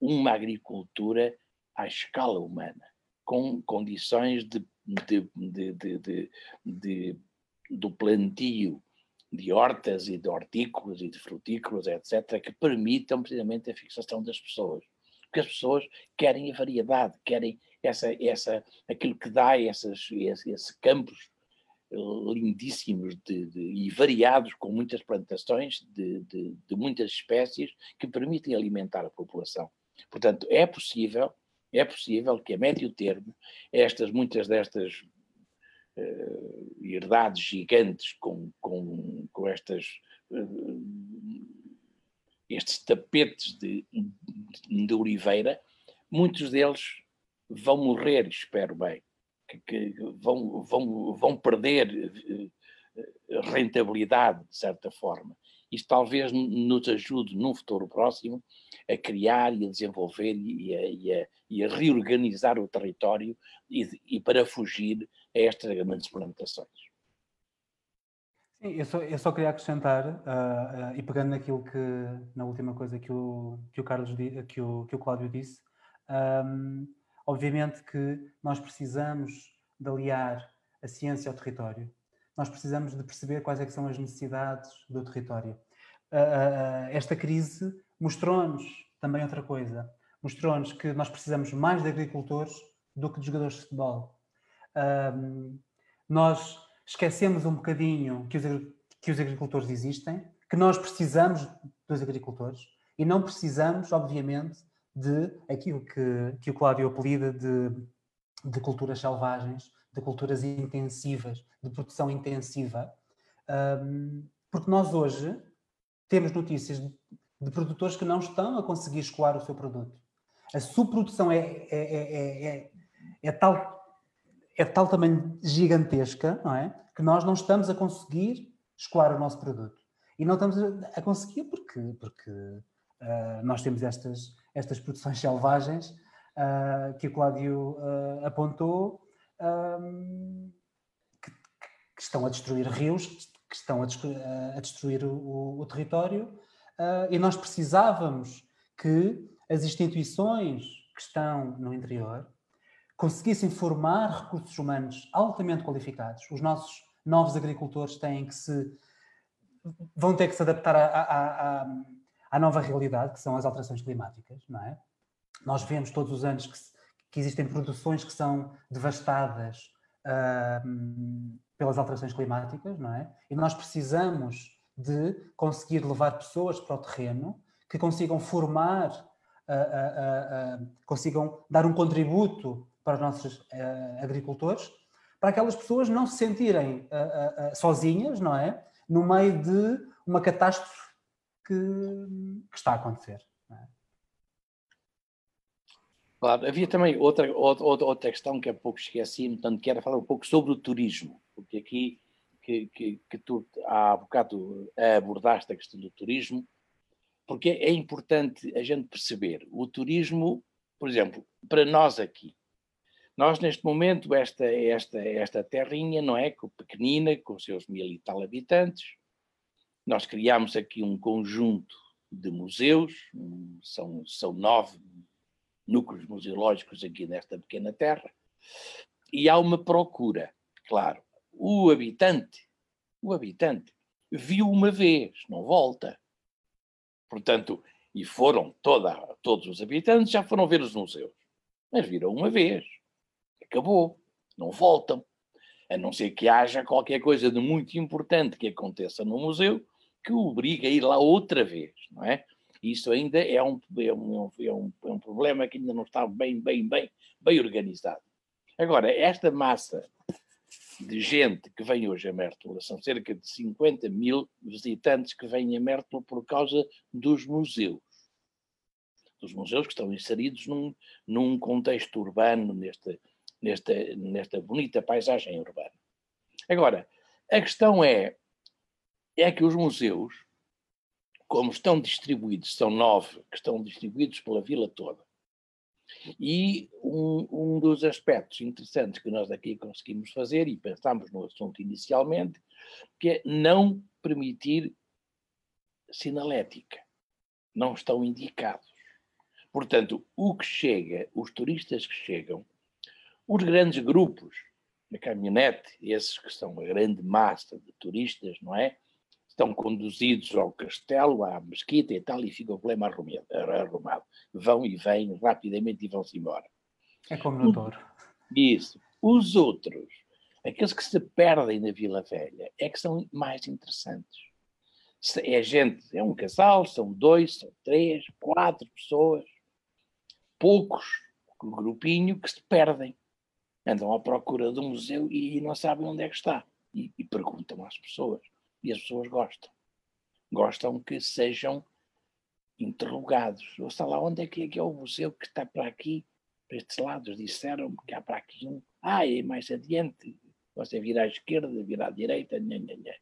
uma agricultura à escala humana, com condições de, de, de, de do plantio de hortas e de hortícolas e de frutícolas, etc., que permitam precisamente a fixação das pessoas. Porque as pessoas querem a variedade, querem essa, essa, aquilo que dá esses, esses campos eh, lindíssimos de, de, e variados, com muitas plantações de, de, de muitas espécies que permitem alimentar a população. Portanto, é possível, é possível que a médio termo estas, muitas destas uh, herdades gigantes com, com, com estas, uh, estes tapetes de, de Oliveira, muitos deles vão morrer, espero bem, que, que vão, vão, vão perder rentabilidade, de certa forma. Isto talvez nos ajude num futuro próximo a criar e a desenvolver e a, e a, e a reorganizar o território e, e, para fugir a estas grandes plantações. Sim, eu só, eu só queria acrescentar, uh, uh, e pegando naquilo que, na última coisa que o, que o Carlos, que o, que o Cláudio disse, um, obviamente que nós precisamos de aliar a ciência ao território nós precisamos de perceber quais é são as necessidades do território. Uh, esta crise mostrou-nos também outra coisa. Mostrou-nos que nós precisamos mais de agricultores do que de jogadores de futebol. Nós esquecemos um bocadinho que os, que os agricultores existem, que nós precisamos dos agricultores e não precisamos, obviamente, de aquilo que, que o Cláudio apelida de, de culturas selvagens, de culturas intensivas, de produção intensiva, um, porque nós hoje temos notícias de, de, produtores que não estão a conseguir escoar o seu produto. A subprodução é, é, é, é, é tal é tal tamanho gigantesca, não é? Que nós não estamos a conseguir escoar o nosso produto. E não estamos a conseguir porque, porque uh, nós temos estas, estas produções selvagens uh, que o Cláudio uh, apontou um, que, que, estão a destruir rios, que estão a destruir, a destruir o, o, território, uh, e nós precisávamos que as instituições que estão no interior conseguissem formar recursos humanos altamente qualificados. Os nossos novos agricultores têm que se vão ter que se adaptar à, à, à nova realidade, que são as alterações climáticas, não é? Nós vemos todos os anos que se, que existem produções que são devastadas uh, pelas alterações climáticas, não é? E nós precisamos de conseguir levar pessoas para o terreno que consigam formar, uh, uh, consigam dar um contributo para os nossos agricultores, para aquelas pessoas não se sentirem sozinhas, não é? No meio de uma catástrofe que, que está a acontecer. Claro, havia também outra, outra, outra questão que há pouco esqueci, portanto, que era falar um pouco sobre o turismo, porque aqui que, que, que tu há bocado abordaste a questão do turismo, porque é importante a gente perceber o turismo, por exemplo, para nós aqui, nós neste momento, esta, esta, esta terrinha, não é, pequenina, com seus mil e tal habitantes, nós criamos aqui um conjunto de museus, são, são nove núcleos museológicos aqui nesta pequena terra, e há uma procura, claro. O habitante, o habitante, viu uma vez, não volta. Portanto, e foram toda, todos os habitantes, já foram ver os museus. Mas viram uma vez. Acabou. Não voltam. A não ser que haja qualquer coisa de muito importante que aconteça no museu que o obrigue a ir lá outra vez, não é? Isso ainda é um, é um, é um, é um problema que ainda não está bem, bem, bem, bem organizado. Agora, esta massa de gente que vem hoje a Mértola, são cerca de 50 mil visitantes que vêm a Mértola por causa dos museus. Dos museus que estão inseridos num, num contexto urbano, nesta, nesta, nesta bonita paisagem urbana. Agora, a questão é, é que os museus como estão distribuídos, são nove que estão distribuídos pela vila toda. E um, um, dos aspectos interessantes que nós aqui conseguimos fazer, e pensámos no assunto inicialmente, que é não permitir sinalética. Não estão indicados. Portanto, o que chega, os turistas que chegam, os grandes grupos na caminhonete, esses que são a grande massa de turistas, não é? Estão conduzidos ao castelo, à mesquita e tal, e fica o problema arrumado. Vão e vêm rapidamente e vão-se embora. É como no Douro. Isso. Os outros, aqueles que se perdem na Vila Velha, é que são mais interessantes. É gente, é um casal, são dois, são três, quatro pessoas, poucos, um grupinho que se perdem. andam à procura do museu e não sabem onde é que está. E, e perguntam às pessoas. E as pessoas gostam. Gostam que sejam interrogados. Ou está lá, onde é que é, que é o museu que está para aqui, para estes lados? Disseram-me que há para aqui um. Ah, é mais adiante. Você vira à esquerda, vira à direita. Nha, nha, nha.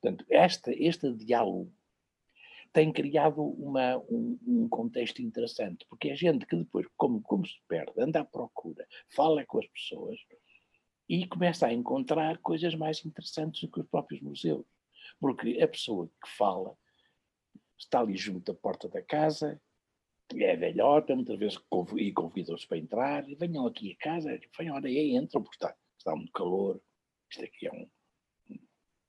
Portanto, este, este diálogo tem criado uma, um, um, contexto interessante, porque é gente que depois, como, como se perde, anda à procura, fala com as pessoas e começa a encontrar coisas mais interessantes do que os próprios museus. Porque a pessoa que fala está ali junto à porta da casa, é velhota, muitas vezes e convida-os para entrar, e venham aqui a casa, venham, olha aí, entram, porque está, está muito calor, isto aqui é um,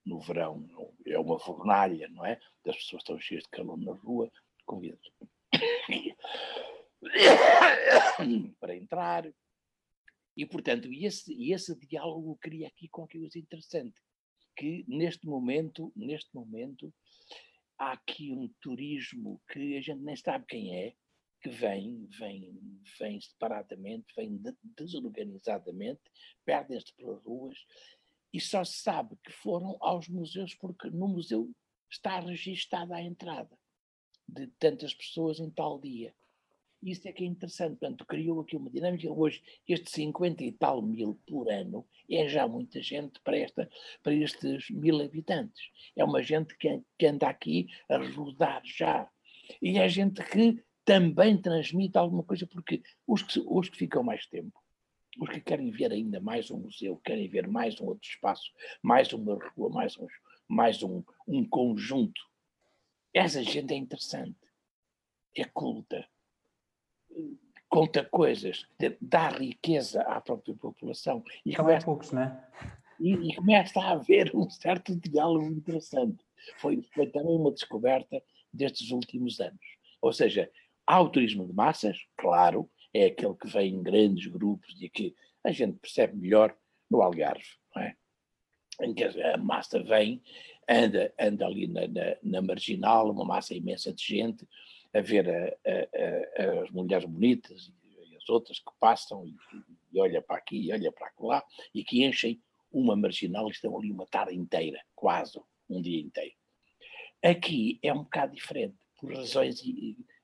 no verão, é uma fornalha, não é? As pessoas estão cheias de calor na rua, convido para entrar. E, portanto, esse, esse diálogo cria aqui qualquer coisa interessante, que neste momento, neste momento, há aqui um turismo que a gente nem sabe quem é, que vem, vem, vem separadamente, vem desorganizadamente, perdem-se pelas ruas e só se sabe que foram aos museus porque no museu está registada a entrada de tantas pessoas em tal dia. Isso é que é interessante. Portanto, criou aqui uma dinâmica. Hoje, estes 50 e tal mil por ano é já muita gente para, esta, para estes mil habitantes. É uma gente que, que anda aqui a rodar já. E é gente que também transmite alguma coisa, porque os que, os que ficam mais tempo, os que querem ver ainda mais um museu, querem ver mais um outro espaço, mais uma rua, mais, um, mais um, um conjunto, essa gente é interessante, é culta, conta coisas, dá riqueza à própria população. E Também começa, poucos, não é? E, e, começa a haver um certo diálogo interessante. Foi, foi também uma descoberta destes últimos anos. Ou seja, há o turismo de massas, claro, é aquele que vem em grandes grupos e que a gente percebe melhor no Algarve, não é? Em que a massa vem, anda, anda ali na, na, na marginal, uma massa imensa de gente, a ver a, a, a, as mulheres bonitas e as outras que passam e, e olha para aqui e olha para lá e que enchem uma marginal e estão ali uma tarde inteira, quase um dia inteiro. Aqui é um bocado diferente, por razões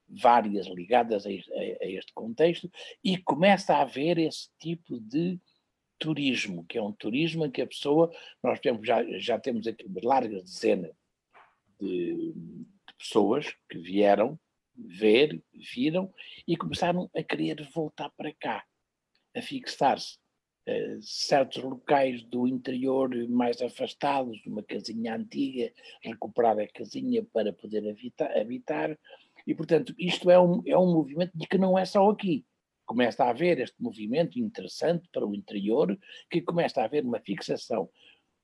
várias ligadas a, a, este contexto, e começa a haver esse tipo de turismo, que é um turismo em que a pessoa, nós temos, já, já temos aqui uma larga dezena de, de pessoas que vieram ver, viram e começaram a querer voltar para cá, a fixar-se. Uh, certos locais do interior mais afastados, uma casinha antiga, recuperar a casinha para poder habitar, habitar. e portanto isto é um, é um movimento de que não é só aqui. Começa a haver este movimento interessante para o interior, que começa a haver uma fixação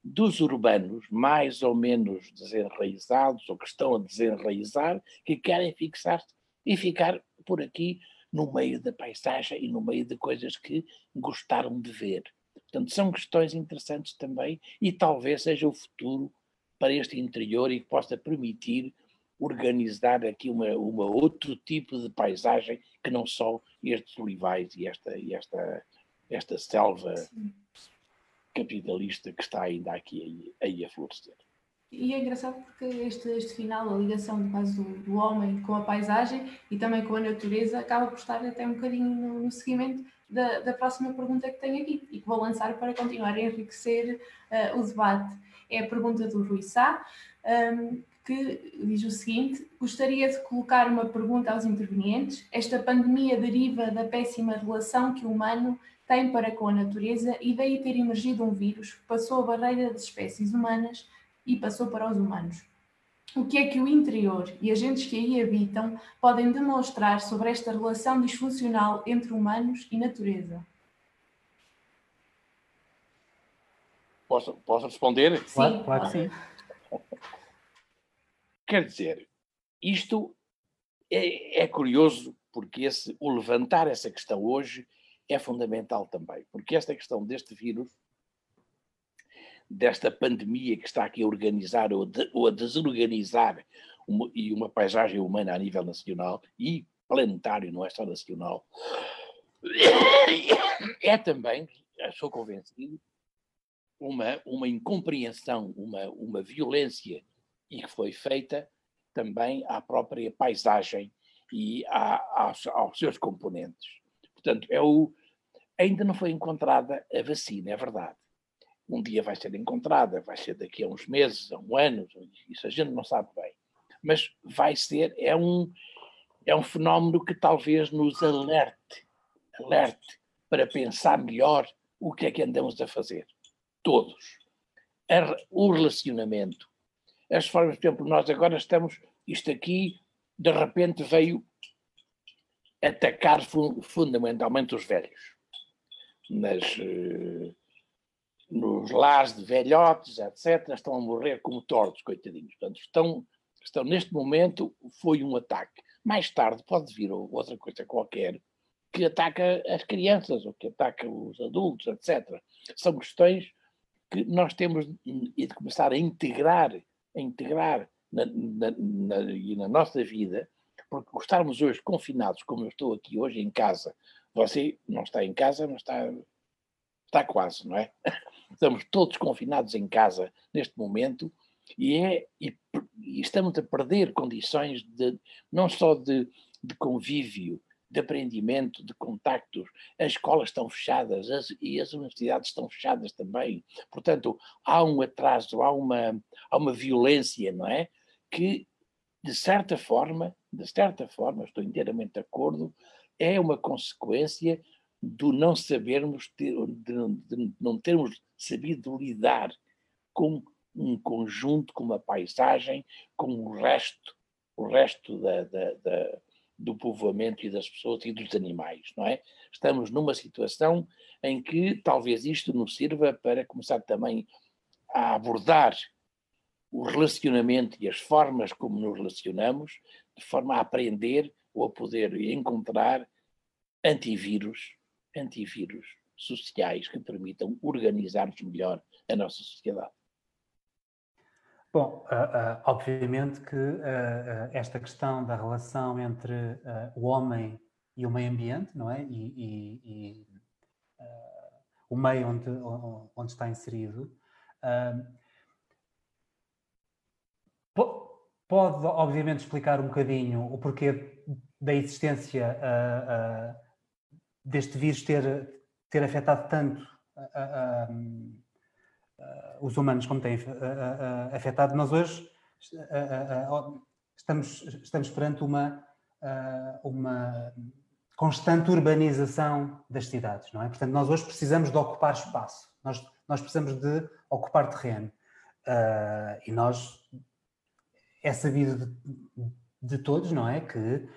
dos urbanos mais ou menos desenraizados ou que estão a desenraizar, que querem fixar-se e ficar por aqui no meio da paisagem e no meio de coisas que gostaram de ver. Portanto, são questões interessantes também e talvez seja o futuro para este interior e que possa permitir organizar aqui uma, uma outro tipo de paisagem que não só estes olivais e esta, e esta, esta selva Sim capitalista que está ainda aqui aí, a florescer. E é engraçado porque este, este final, a ligação do caso do, do, homem com a paisagem e também com a natureza, acaba por estar até um bocadinho no, no seguimento da, da, próxima pergunta que tenho aqui e que vou lançar para continuar a enriquecer uh, o debate. É a pergunta do Rui Sá, um, que diz o seguinte: gostaria de colocar uma pergunta aos intervenientes. Esta pandemia deriva da péssima relação que o humano tem para com a natureza e daí ter emergido um vírus que passou a barreira das espécies humanas e passou para os humanos. O que é que o interior e agentes que aí habitam podem demonstrar sobre esta relação disfuncional entre humanos e natureza? Posso, posso responder? Sim, claro, claro que sim. Quer dizer, isto é, é curioso porque esse, o levantar essa questão hoje é fundamental também, porque esta questão deste vírus, desta pandemia que está aqui a organizar ou, de, ou a desorganizar uma, e uma paisagem humana a nível nacional e planetário, não é só nacional, é também sou convencido, uma, uma incompreensão, uma, uma violência e que foi feita também à própria paisagem e aos, aos, seus componentes. Portanto, é o, ainda não foi encontrada a vacina, é verdade. Um dia vai ser encontrada, vai ser daqui a uns meses, a um ano, isso a gente não sabe bem. Mas vai ser, é um, é um fenómeno que talvez nos alerte, alerte para pensar melhor o que é que andamos a fazer. Todos. O relacionamento. As formas, por exemplo, nós agora estamos, isto aqui, de repente veio atacar fundamentalmente os velhos. Nas, eh, nos lares de velhotes, etc., estão a morrer como tortos, coitadinhos. Portanto, estão, estão neste momento, foi um ataque. Mais tarde pode vir outra coisa qualquer que ataca as crianças ou que ataca os adultos, etc. São questões que nós temos de começar a integrar, a integrar na, na, na, na nossa vida, porque estarmos hoje confinados, como eu estou aqui hoje em casa, você não está em casa, mas está, está quase, não é? Estamos todos confinados em casa neste momento e, é, e, e estamos a perder condições de, não só de, de convívio, de aprendimento, de contactos. As escolas estão fechadas as, e as universidades estão fechadas também. Portanto, há um atraso, há uma, há uma violência, não é? Que, de certa forma, de certa forma, estou inteiramente de acordo, é uma consequência do não sabermos, ter, de, não termos sabido lidar com um conjunto, com uma paisagem, com o resto, o resto da, da, da, do povoamento e das pessoas e dos animais, não é? Estamos numa situação em que talvez isto nos sirva para começar também a abordar o relacionamento e as formas como nos relacionamos, de forma a aprender ou a poder encontrar antivírus, antivírus sociais que permitam organizarmos melhor a nossa sociedade. Bom, uh, uh, obviamente que uh, esta questão da relação entre o homem e o meio ambiente, não é? E, e, e o meio onde, onde está inserido, pode, obviamente, explicar um bocadinho o porquê da existência deste vírus ter, ter afetado tanto uh, os humanos como uh, afetado. Nós hoje estamos, estamos perante uma, uma constante urbanização das cidades, não é? Portanto, nós hoje precisamos de ocupar espaço, nós, nós precisamos de ocupar terreno. e nós, é sabido de, de todos, não é? Que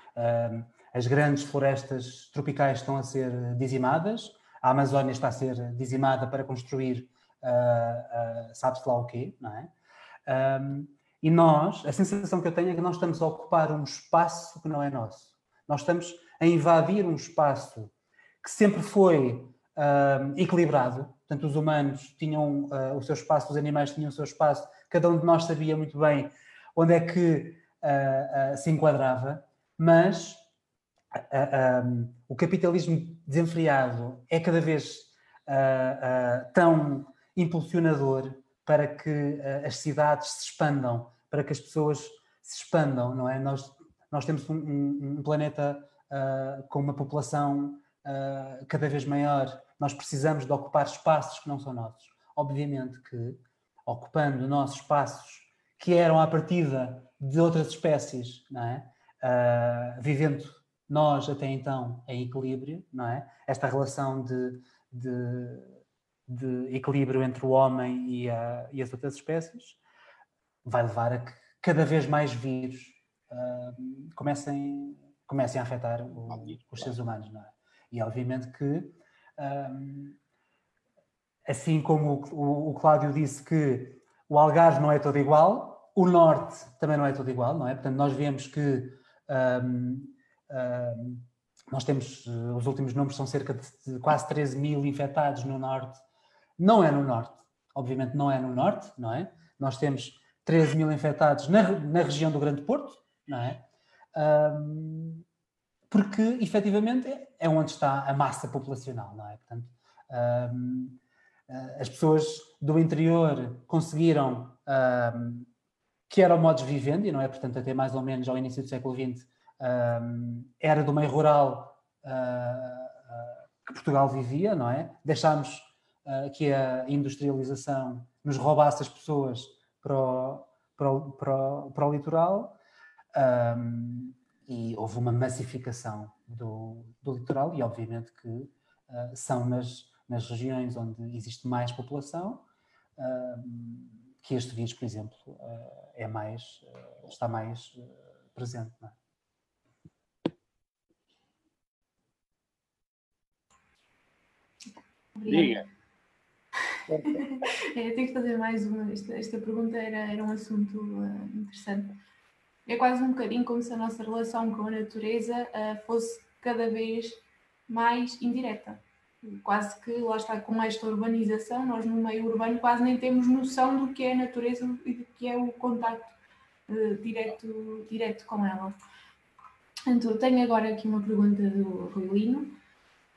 as grandes florestas tropicais estão a ser dizimadas, a Amazónia está a ser dizimada para construir uh, uh, sabe-se lá o quê, não é? Um, e nós, a sensação que eu tenho é que nós estamos a ocupar um espaço que não é nosso. Nós estamos a invadir um espaço que sempre foi uh, equilibrado. Portanto, os humanos tinham uh, o seu espaço, os animais tinham o seu espaço, cada um de nós sabia muito bem onde é que uh, se enquadrava, mas um, o capitalismo desenfreado é cada vez tão impulsionador para que uh, as cidades se expandam, para que as pessoas se expandam, não é? Nós, nós temos um, um, um planeta uh, com uma população uh, cada vez maior, nós precisamos de ocupar espaços que não são nossos. Obviamente que, ocupando nossos espaços que eram à partida de outras espécies, não é? vivendo nós até então em equilíbrio, não é? Esta relação de, de de equilíbrio entre o homem e, a, e, as outras espécies, vai levar a que cada vez mais vírus uh, comecem, comecem a afetar o, os seres humanos. Não é? E obviamente que, um, assim como o, o, Cláudio disse que o Algarve não é todo igual, o Norte também não é todo igual, não é? Portanto, nós vemos que um, um, nós temos, os últimos números são cerca de quase 13 mil infectados no Norte não é no norte. Obviamente não é no norte, não é? Nós temos 13 mil infectados na, na região do Grande Porto, não é? Um, porque efetivamente é onde está a massa populacional, não é? Portanto, Um, as pessoas do interior conseguiram um, que era o modus vivendi, não é? Portanto, até mais ou menos ao início do século XX, um, era do meio rural uh, uh, que Portugal vivia, não é? Deixámos uh, que a industrialização nos roubasse as pessoas para o, para o, para o, para o litoral um, e houve uma massificação do, do litoral e obviamente que são nas, nas regiões onde existe mais população que este vírus, por exemplo, é mais, está mais presente. Não é? Diga. é, tenho que fazer mais uma. Esta, esta pergunta era, era um assunto uh, interessante. É quase um bocadinho como se a nossa relação com a natureza uh, fosse cada vez mais indireta. Quase que, lá está, com esta urbanização, nós no meio urbano quase nem temos noção do que é a natureza e do que é o contacto uh, direto, direto com ela. Então, tenho agora aqui uma pergunta do Rui Lino.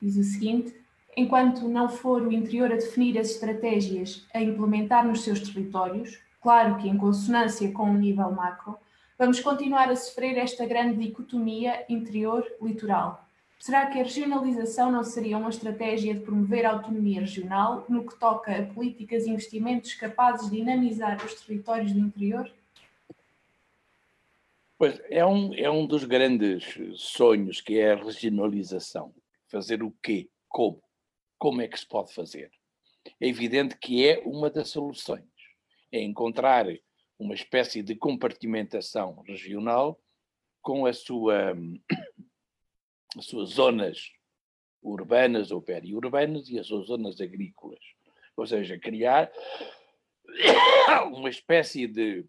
Diz o seguinte: enquanto não for o interior a definir as estratégias a implementar nos seus territórios, claro que em consonância com o nível macro, vamos continuar a sofrer esta grande dicotomia interior-litoral. Será que a regionalização não seria uma estratégia de promover a autonomia regional no que toca a políticas e investimentos capazes de dinamizar os territórios do interior? Pois é um, é um dos grandes sonhos que é a regionalização. Fazer o quê? Como? como é que se pode fazer? É evidente que é uma das soluções. É encontrar uma espécie de compartimentação regional com a sua, as suas zonas urbanas ou periurbanas e as suas zonas agrícolas. Ou seja, criar uma espécie de,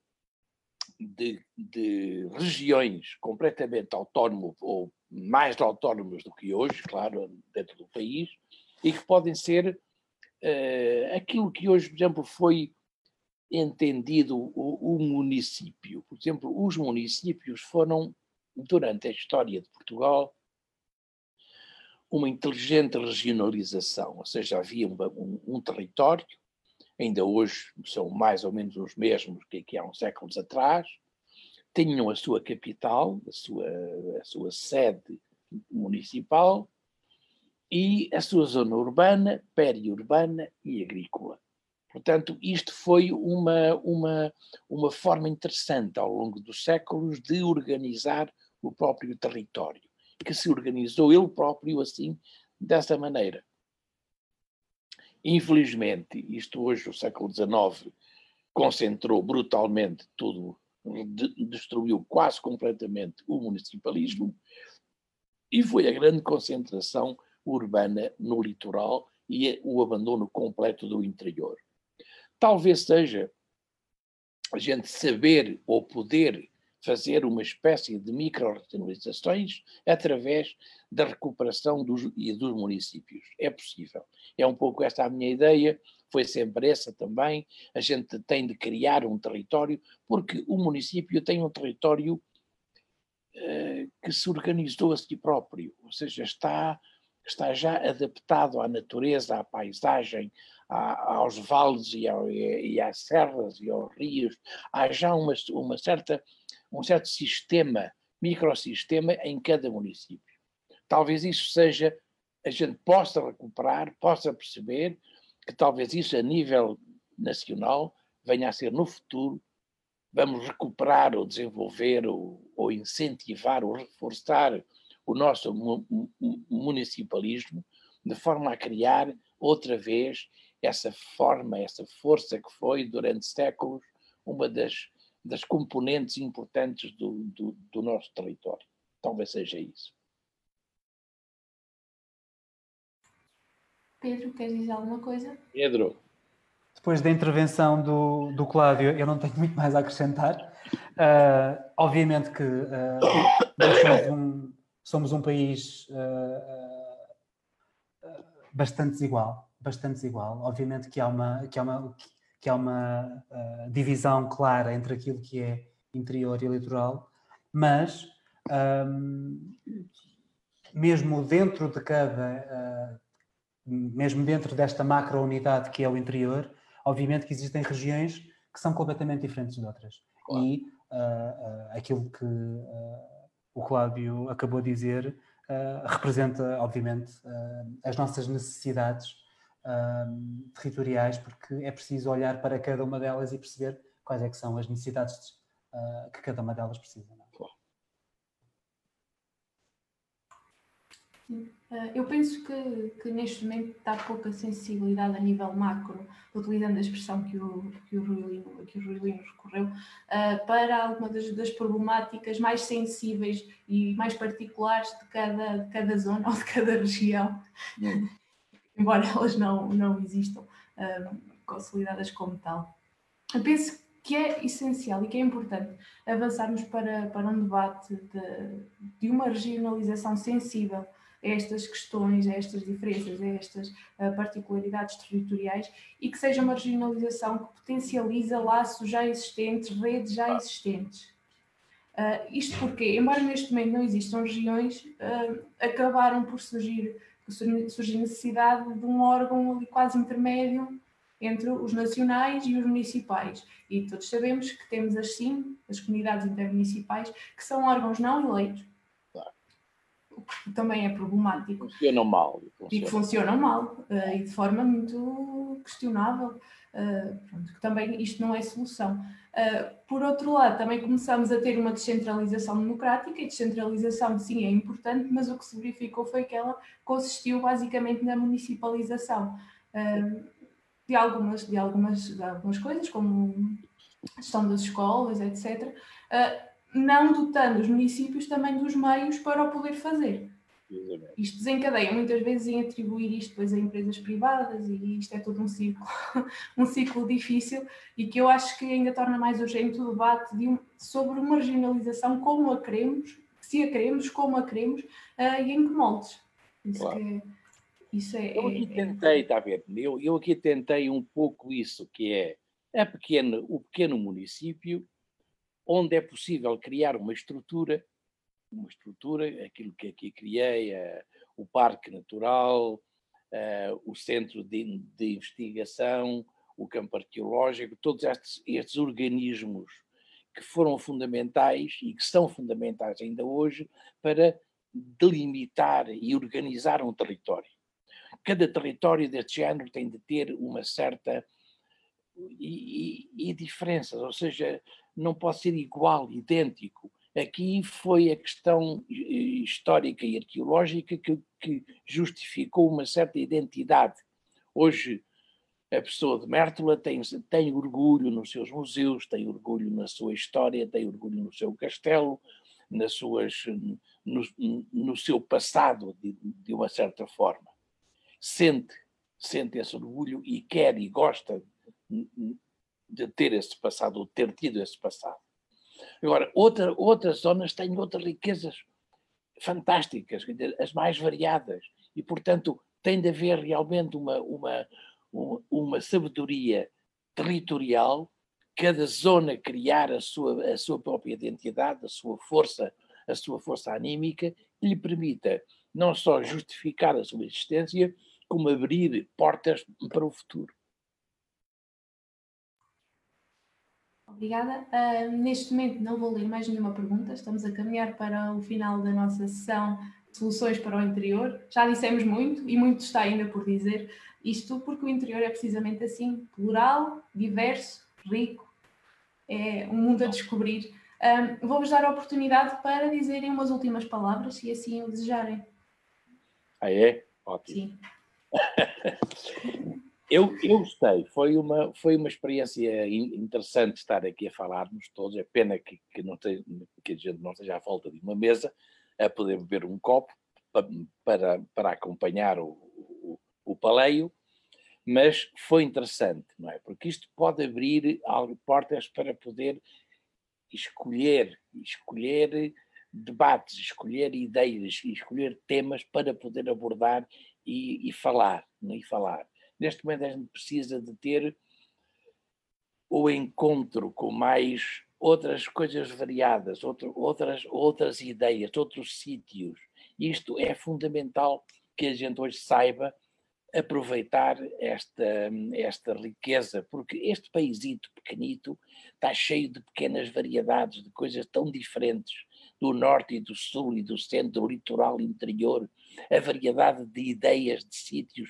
de, de regiões completamente autónomas ou mais autónomas do que hoje, claro, dentro do país, e que podem ser uh, aquilo que hoje, por exemplo, foi entendido o, o, município. Por exemplo, os municípios foram, durante a história de Portugal, uma inteligente regionalização, ou seja, havia um, um, um território, ainda hoje são mais ou menos os mesmos que, que há uns séculos atrás, tinham a sua capital, a sua, a sua sede municipal, e a sua zona urbana, periurbana e agrícola. Portanto, isto foi uma, uma, uma forma interessante ao longo dos séculos de organizar o próprio território, que se organizou ele próprio assim, dessa maneira. Infelizmente, isto hoje, o século XIX, concentrou brutalmente tudo, destruiu quase completamente o municipalismo, e foi a grande concentração urbana no litoral e o abandono completo do interior. Talvez seja a gente saber ou poder fazer uma espécie de micro-regionalizações através da recuperação dos, e dos municípios. É possível. É um pouco esta a minha ideia, foi sempre essa também. A gente tem de criar um território, porque o município tem um território uh, que se organizou a si próprio, ou seja, está está já adaptado à natureza, à paisagem, aos vales e, ao, e, às serras e aos rios. Há já uma, uma certa, um certo sistema, microsistema em cada município. Talvez isso seja, a gente possa recuperar, possa perceber que talvez isso a nível nacional venha a ser no futuro, vamos recuperar ou desenvolver ou, ou incentivar ou reforçar o nosso municipalismo, de forma a criar outra vez essa forma, essa força que foi durante séculos uma das, das componentes importantes do, do, do nosso território. Talvez seja isso. Pedro, queres dizer alguma coisa? Pedro. Depois da intervenção do, do Cláudio, eu não tenho muito mais a acrescentar. Uh, obviamente que uh, nós somos um, somos um país uh, uh, bastante desigual, bastante desigual. Obviamente que há uma, que há uma, que há uma uh, divisão clara entre aquilo que é interior e litoral, mas um, mesmo dentro de cada, mesmo dentro desta macro-unidade que é o interior, obviamente que existem regiões que são completamente diferentes de outras. Claro. E uh, uh, aquilo que o Cláudio acabou de dizer representa, obviamente, as nossas necessidades territoriais, porque é preciso olhar para cada uma delas e perceber quais é que são as necessidades que cada uma delas precisa. Não? É? Eh, eu penso que, que, neste momento está pouca sensibilidade a nível macro, utilizando a expressão que o, que o, Rui, Lino, que o Rui Lino recorreu, uh, para algumas das, das, problemáticas mais sensíveis e mais particulares de cada, de cada zona ou de cada região, embora elas não, não existam uh, consolidadas como tal. Eu penso que é essencial e que é importante avançarmos para, para um debate de, de uma regionalização sensível a estas questões, a estas diferenças, a estas uh, particularidades territoriais e que seja uma regionalização que potencializa laços já existentes, redes já existentes. Uh, isto porque, embora neste momento não existam regiões, uh, acabaram por surgir, surgir necessidade de um órgão ali quase intermédio entre os nacionais e os municipais. E todos sabemos que temos assim as comunidades intermunicipais, que são órgãos não eleitos, que também é problemático. Funcionam mal. Funcionam. E que funcionam mal, uh, e de forma muito questionável. Uh, pronto, que também isto não é solução. Uh, por outro lado, também começamos a ter uma descentralização democrática, e descentralização sim é importante, mas o que se verificou foi que ela consistiu basicamente na municipalização de, algumas, de, algumas, de algumas coisas, como a gestão das escolas, etc não dotando os municípios também dos meios para o poder fazer. Exatamente. Isto desencadeia muitas vezes em atribuir isto depois a empresas privadas e isto é todo um ciclo, um ciclo difícil e que eu acho que ainda torna mais urgente o debate de um, sobre uma regionalização como a queremos, se a queremos, como a queremos uh, e em que moldes. Isso, claro. que, isso é, eu aqui é, é tentei, está a ver, eu, eu aqui tentei um pouco isso, que é a pequeno, o pequeno município onde é possível criar uma estrutura, uma estrutura, aquilo que aqui criei, uh, o Parque Natural, uh, o Centro de, de, Investigação, o Campo Arqueológico, todos estes, estes organismos que foram fundamentais e que são fundamentais ainda hoje para delimitar e organizar um território. Cada território deste género tem de ter uma certa e, e, e diferenças, ou seja, não pode ser igual, idêntico. Aqui foi a questão eh, histórica e arqueológica que, que justificou uma certa identidade. Hoje, a pessoa de Mértola tem, tem orgulho nos seus museus, tem orgulho na sua história, tem orgulho no seu castelo, nas suas, no, no seu passado, de, de, uma certa forma. Sente, sente esse orgulho e quer e gosta de ter esse passado, ou ter tido esse passado. Agora, outra, outras zonas têm outras riquezas fantásticas, as mais variadas, e, portanto, tem de haver realmente uma, uma, uma sabedoria territorial, cada zona criar a sua, a sua própria identidade, a sua força, a sua força anímica, que lhe permita não só justificar a sua existência, como abrir portas para o futuro. Obrigada. Uh, neste momento não vou ler mais nenhuma pergunta, estamos a caminhar para o final da nossa sessão soluções para o interior. Já dissemos muito e muito está ainda por dizer. Isto porque o interior é precisamente assim, plural, diverso, rico, é um mundo a descobrir. Uh, Vou-vos dar a oportunidade para dizerem umas últimas palavras, se assim o desejarem. Ah, é? Ótimo. Sim. Eu, eu gostei, foi uma, foi uma experiência interessante estar aqui a falarmos todos. É pena que, que, não te, que a gente não esteja à volta de uma mesa a poder beber um copo para, para acompanhar o, o, o paleio, mas foi interessante, não é? Porque isto pode abrir portas para poder escolher, escolher debates, escolher ideias, escolher temas para poder abordar e, e falar, é? e falar neste momento a gente precisa de ter o encontro com mais outras coisas variadas, outro, outras, outras ideias, outros sítios. Isto é fundamental que a gente hoje saiba aproveitar esta, esta riqueza, porque este paísito pequenito está cheio de pequenas variedades, de coisas tão diferentes, do norte e do sul e do centro, do litoral interior, a variedade de ideias, de sítios,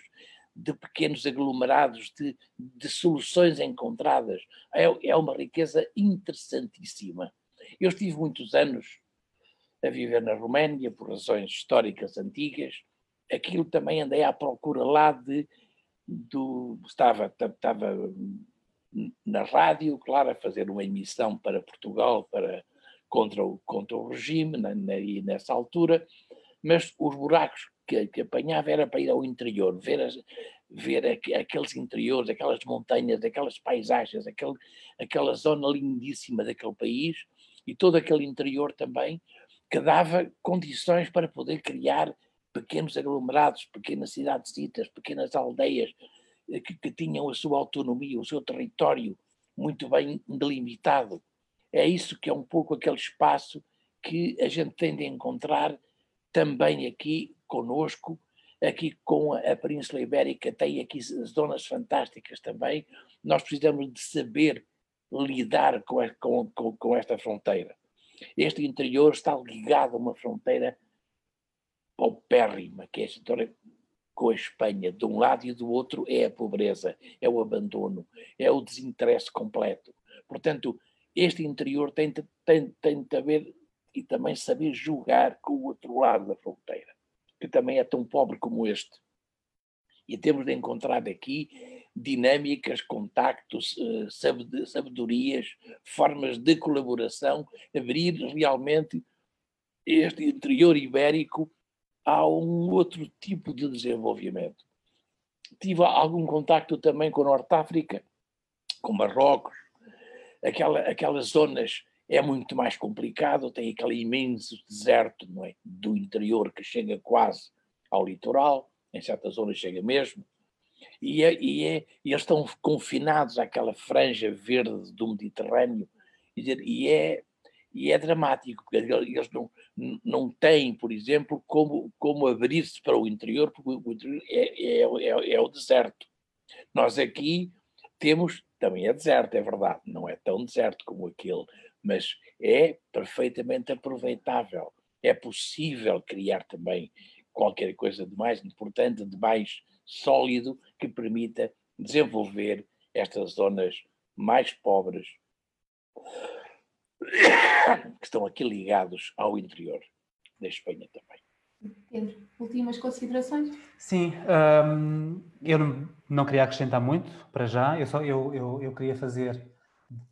de pequenos aglomerados, de, de soluções encontradas. É, é uma riqueza interessantíssima. Eu estive muitos anos a viver na Roménia por razões históricas antigas. Aquilo também andei à procura lá de do estava estava na rádio, claro, a fazer uma emissão para Portugal para contra o contra o regime na, na, nessa altura, mas os buracos que, que apanhava era para ir ao interior, ver, as, ver aqueles interiores, aquelas montanhas, aquelas paisagens, aquele, aquela zona lindíssima daquele país e todo aquele interior também, que dava condições para poder criar pequenos aglomerados, pequenas cidades, pequenas aldeias eh, que, que tinham a sua autonomia, o seu território muito bem delimitado. É isso que é um pouco aquele espaço que a gente tem de encontrar também aqui conosco, aqui com a Península Ibérica, tem aqui zonas fantásticas também. Nós precisamos de saber lidar com, com, com esta fronteira. Este interior está ligado a uma fronteira paupérrima, que é a com a Espanha. De um lado e do outro é a pobreza, é o abandono, é o desinteresse completo. Portanto, este interior tem tem, tem de haver e também saber julgar com o outro lado da fronteira, que também é tão pobre como este. E temos de encontrar aqui dinâmicas, contactos, eh, sabedorias, formas de colaboração, abrir realmente este interior ibérico a um outro tipo de desenvolvimento. Tive algum contacto também com a Norte África, com Marrocos, aquela, aquelas zonas é muito mais complicado, tem aquele imenso deserto é? do interior que chega quase ao litoral, em certas zonas chega mesmo, e, é, e, é, e eles estão confinados àquela franja verde do Mediterrâneo, e é, e é dramático, porque eles não, não têm, por exemplo, como, como abrir-se para o interior, porque o interior é, é, é, é o deserto. Nós aqui temos, também é deserto, é verdade, não é tão deserto como aquele, mas é perfeitamente aproveitável. É possível criar também qualquer coisa de mais importante, de mais sólido, que permita desenvolver estas zonas mais pobres que estão aqui ligados ao interior da Espanha também. Pedro, últimas considerações? Sim, um, eu não, queria acrescentar muito para já, eu, só, eu, eu, eu queria fazer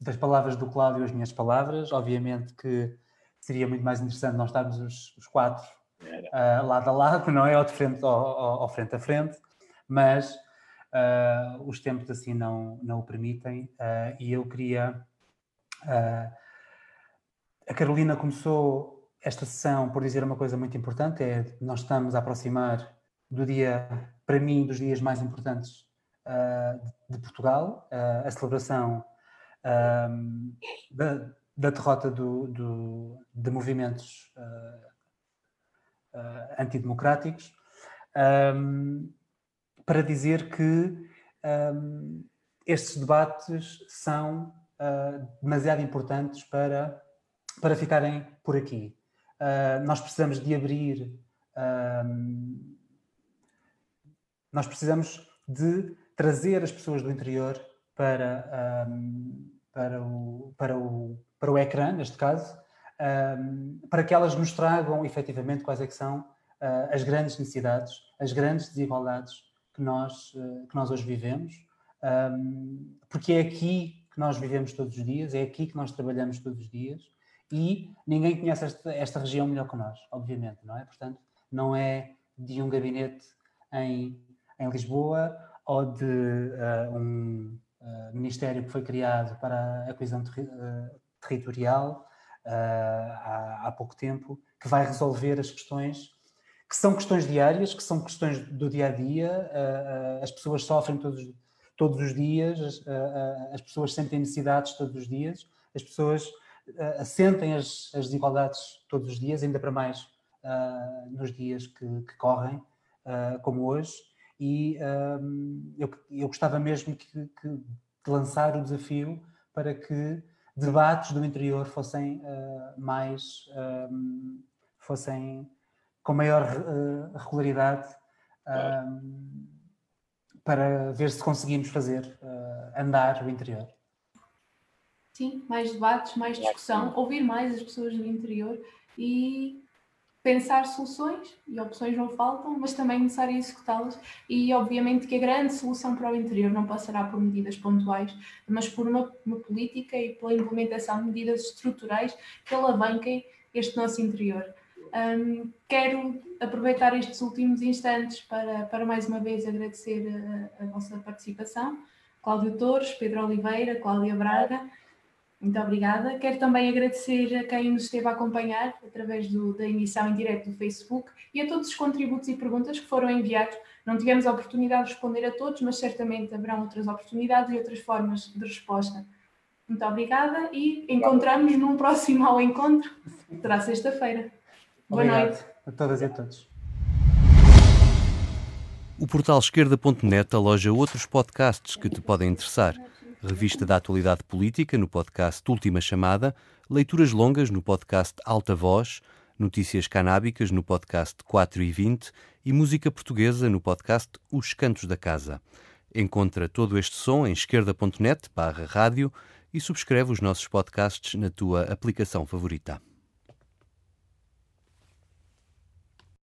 das palavras do Cláudio as minhas palavras. Obviamente que seria muito mais interessante nós estarmos os, os quatro uh, lado a lado, não é? Ou de frente, ou, ou frente a frente, mas uh, os tempos assim não, não o permitem uh, e eu queria. a Carolina começou esta sessão por dizer uma coisa muito importante: é nós estamos a aproximar do dia, para mim, dos dias mais importantes de Portugal, a celebração um, da, da, derrota do, do, de movimentos uh, uh, antidemocráticos, um, para dizer que um, estes debates são uh, demasiado importantes para, para ficarem por aqui. nós precisamos de abrir, nós precisamos de trazer as pessoas do interior para, um, para, o, para, o, para o ecrã, neste caso, para que elas nos tragam efetivamente quais é que são uh, as grandes necessidades, as grandes desigualdades que nós, uh, que nós hoje vivemos, porque é aqui que nós vivemos todos os dias, é aqui que nós trabalhamos todos os dias e ninguém conhece esta, esta região melhor que nós, obviamente, não é? Portanto, não é de um gabinete em, em Lisboa ou de uh, um, eh, ministério que foi criado para a coesão terri uh, territorial uh, há, há, pouco tempo, que vai resolver as questões que são questões diárias, que são questões do dia a dia, as pessoas sofrem todos, todos os dias, as, as pessoas sentem necessidades todos os dias, as pessoas sentem as, as desigualdades todos os dias, ainda para mais nos dias que, que correm, como hoje e um, eu, eu gostava mesmo que, que, de lançar o desafio para que debates do interior fossem uh, mais um, fossem com maior uh, regularidade um, para ver se conseguimos fazer uh, andar o interior. Sim, mais debates, mais discussão, ouvir mais as pessoas do interior e pensar soluções, e opções não faltam, mas também começar a executá-las. E obviamente que a grande solução para o interior não passará por medidas pontuais, mas por uma, uma política e pela implementação de medidas estruturais que alavanquem este nosso interior. Um, quero aproveitar estes últimos instantes para, para mais uma vez agradecer a, a vossa participação. Cláudio Torres, Pedro Oliveira, Cláudia Braga. Muito obrigada. Quero também agradecer a quem nos esteve a acompanhar através do, da emissão em direto do Facebook e a todos os contributos e perguntas que foram enviados. Não tivemos a oportunidade de responder a todos, mas certamente haverão outras oportunidades e outras formas de resposta. Muito obrigada e encontramos num próximo ao encontro, será sexta-feira. Boa noite. A todas e a todos. O portal esquerda.net aloja outros podcasts que te podem interessar revista da atualidade política no podcast Última Chamada, leituras longas no podcast Alta Voz, notícias canábicas no podcast 4 e 20 e música portuguesa no podcast Os Cantos da Casa. Encontra todo este som em esquerda.net barra rádio e subscreve os nossos podcasts na tua aplicação favorita.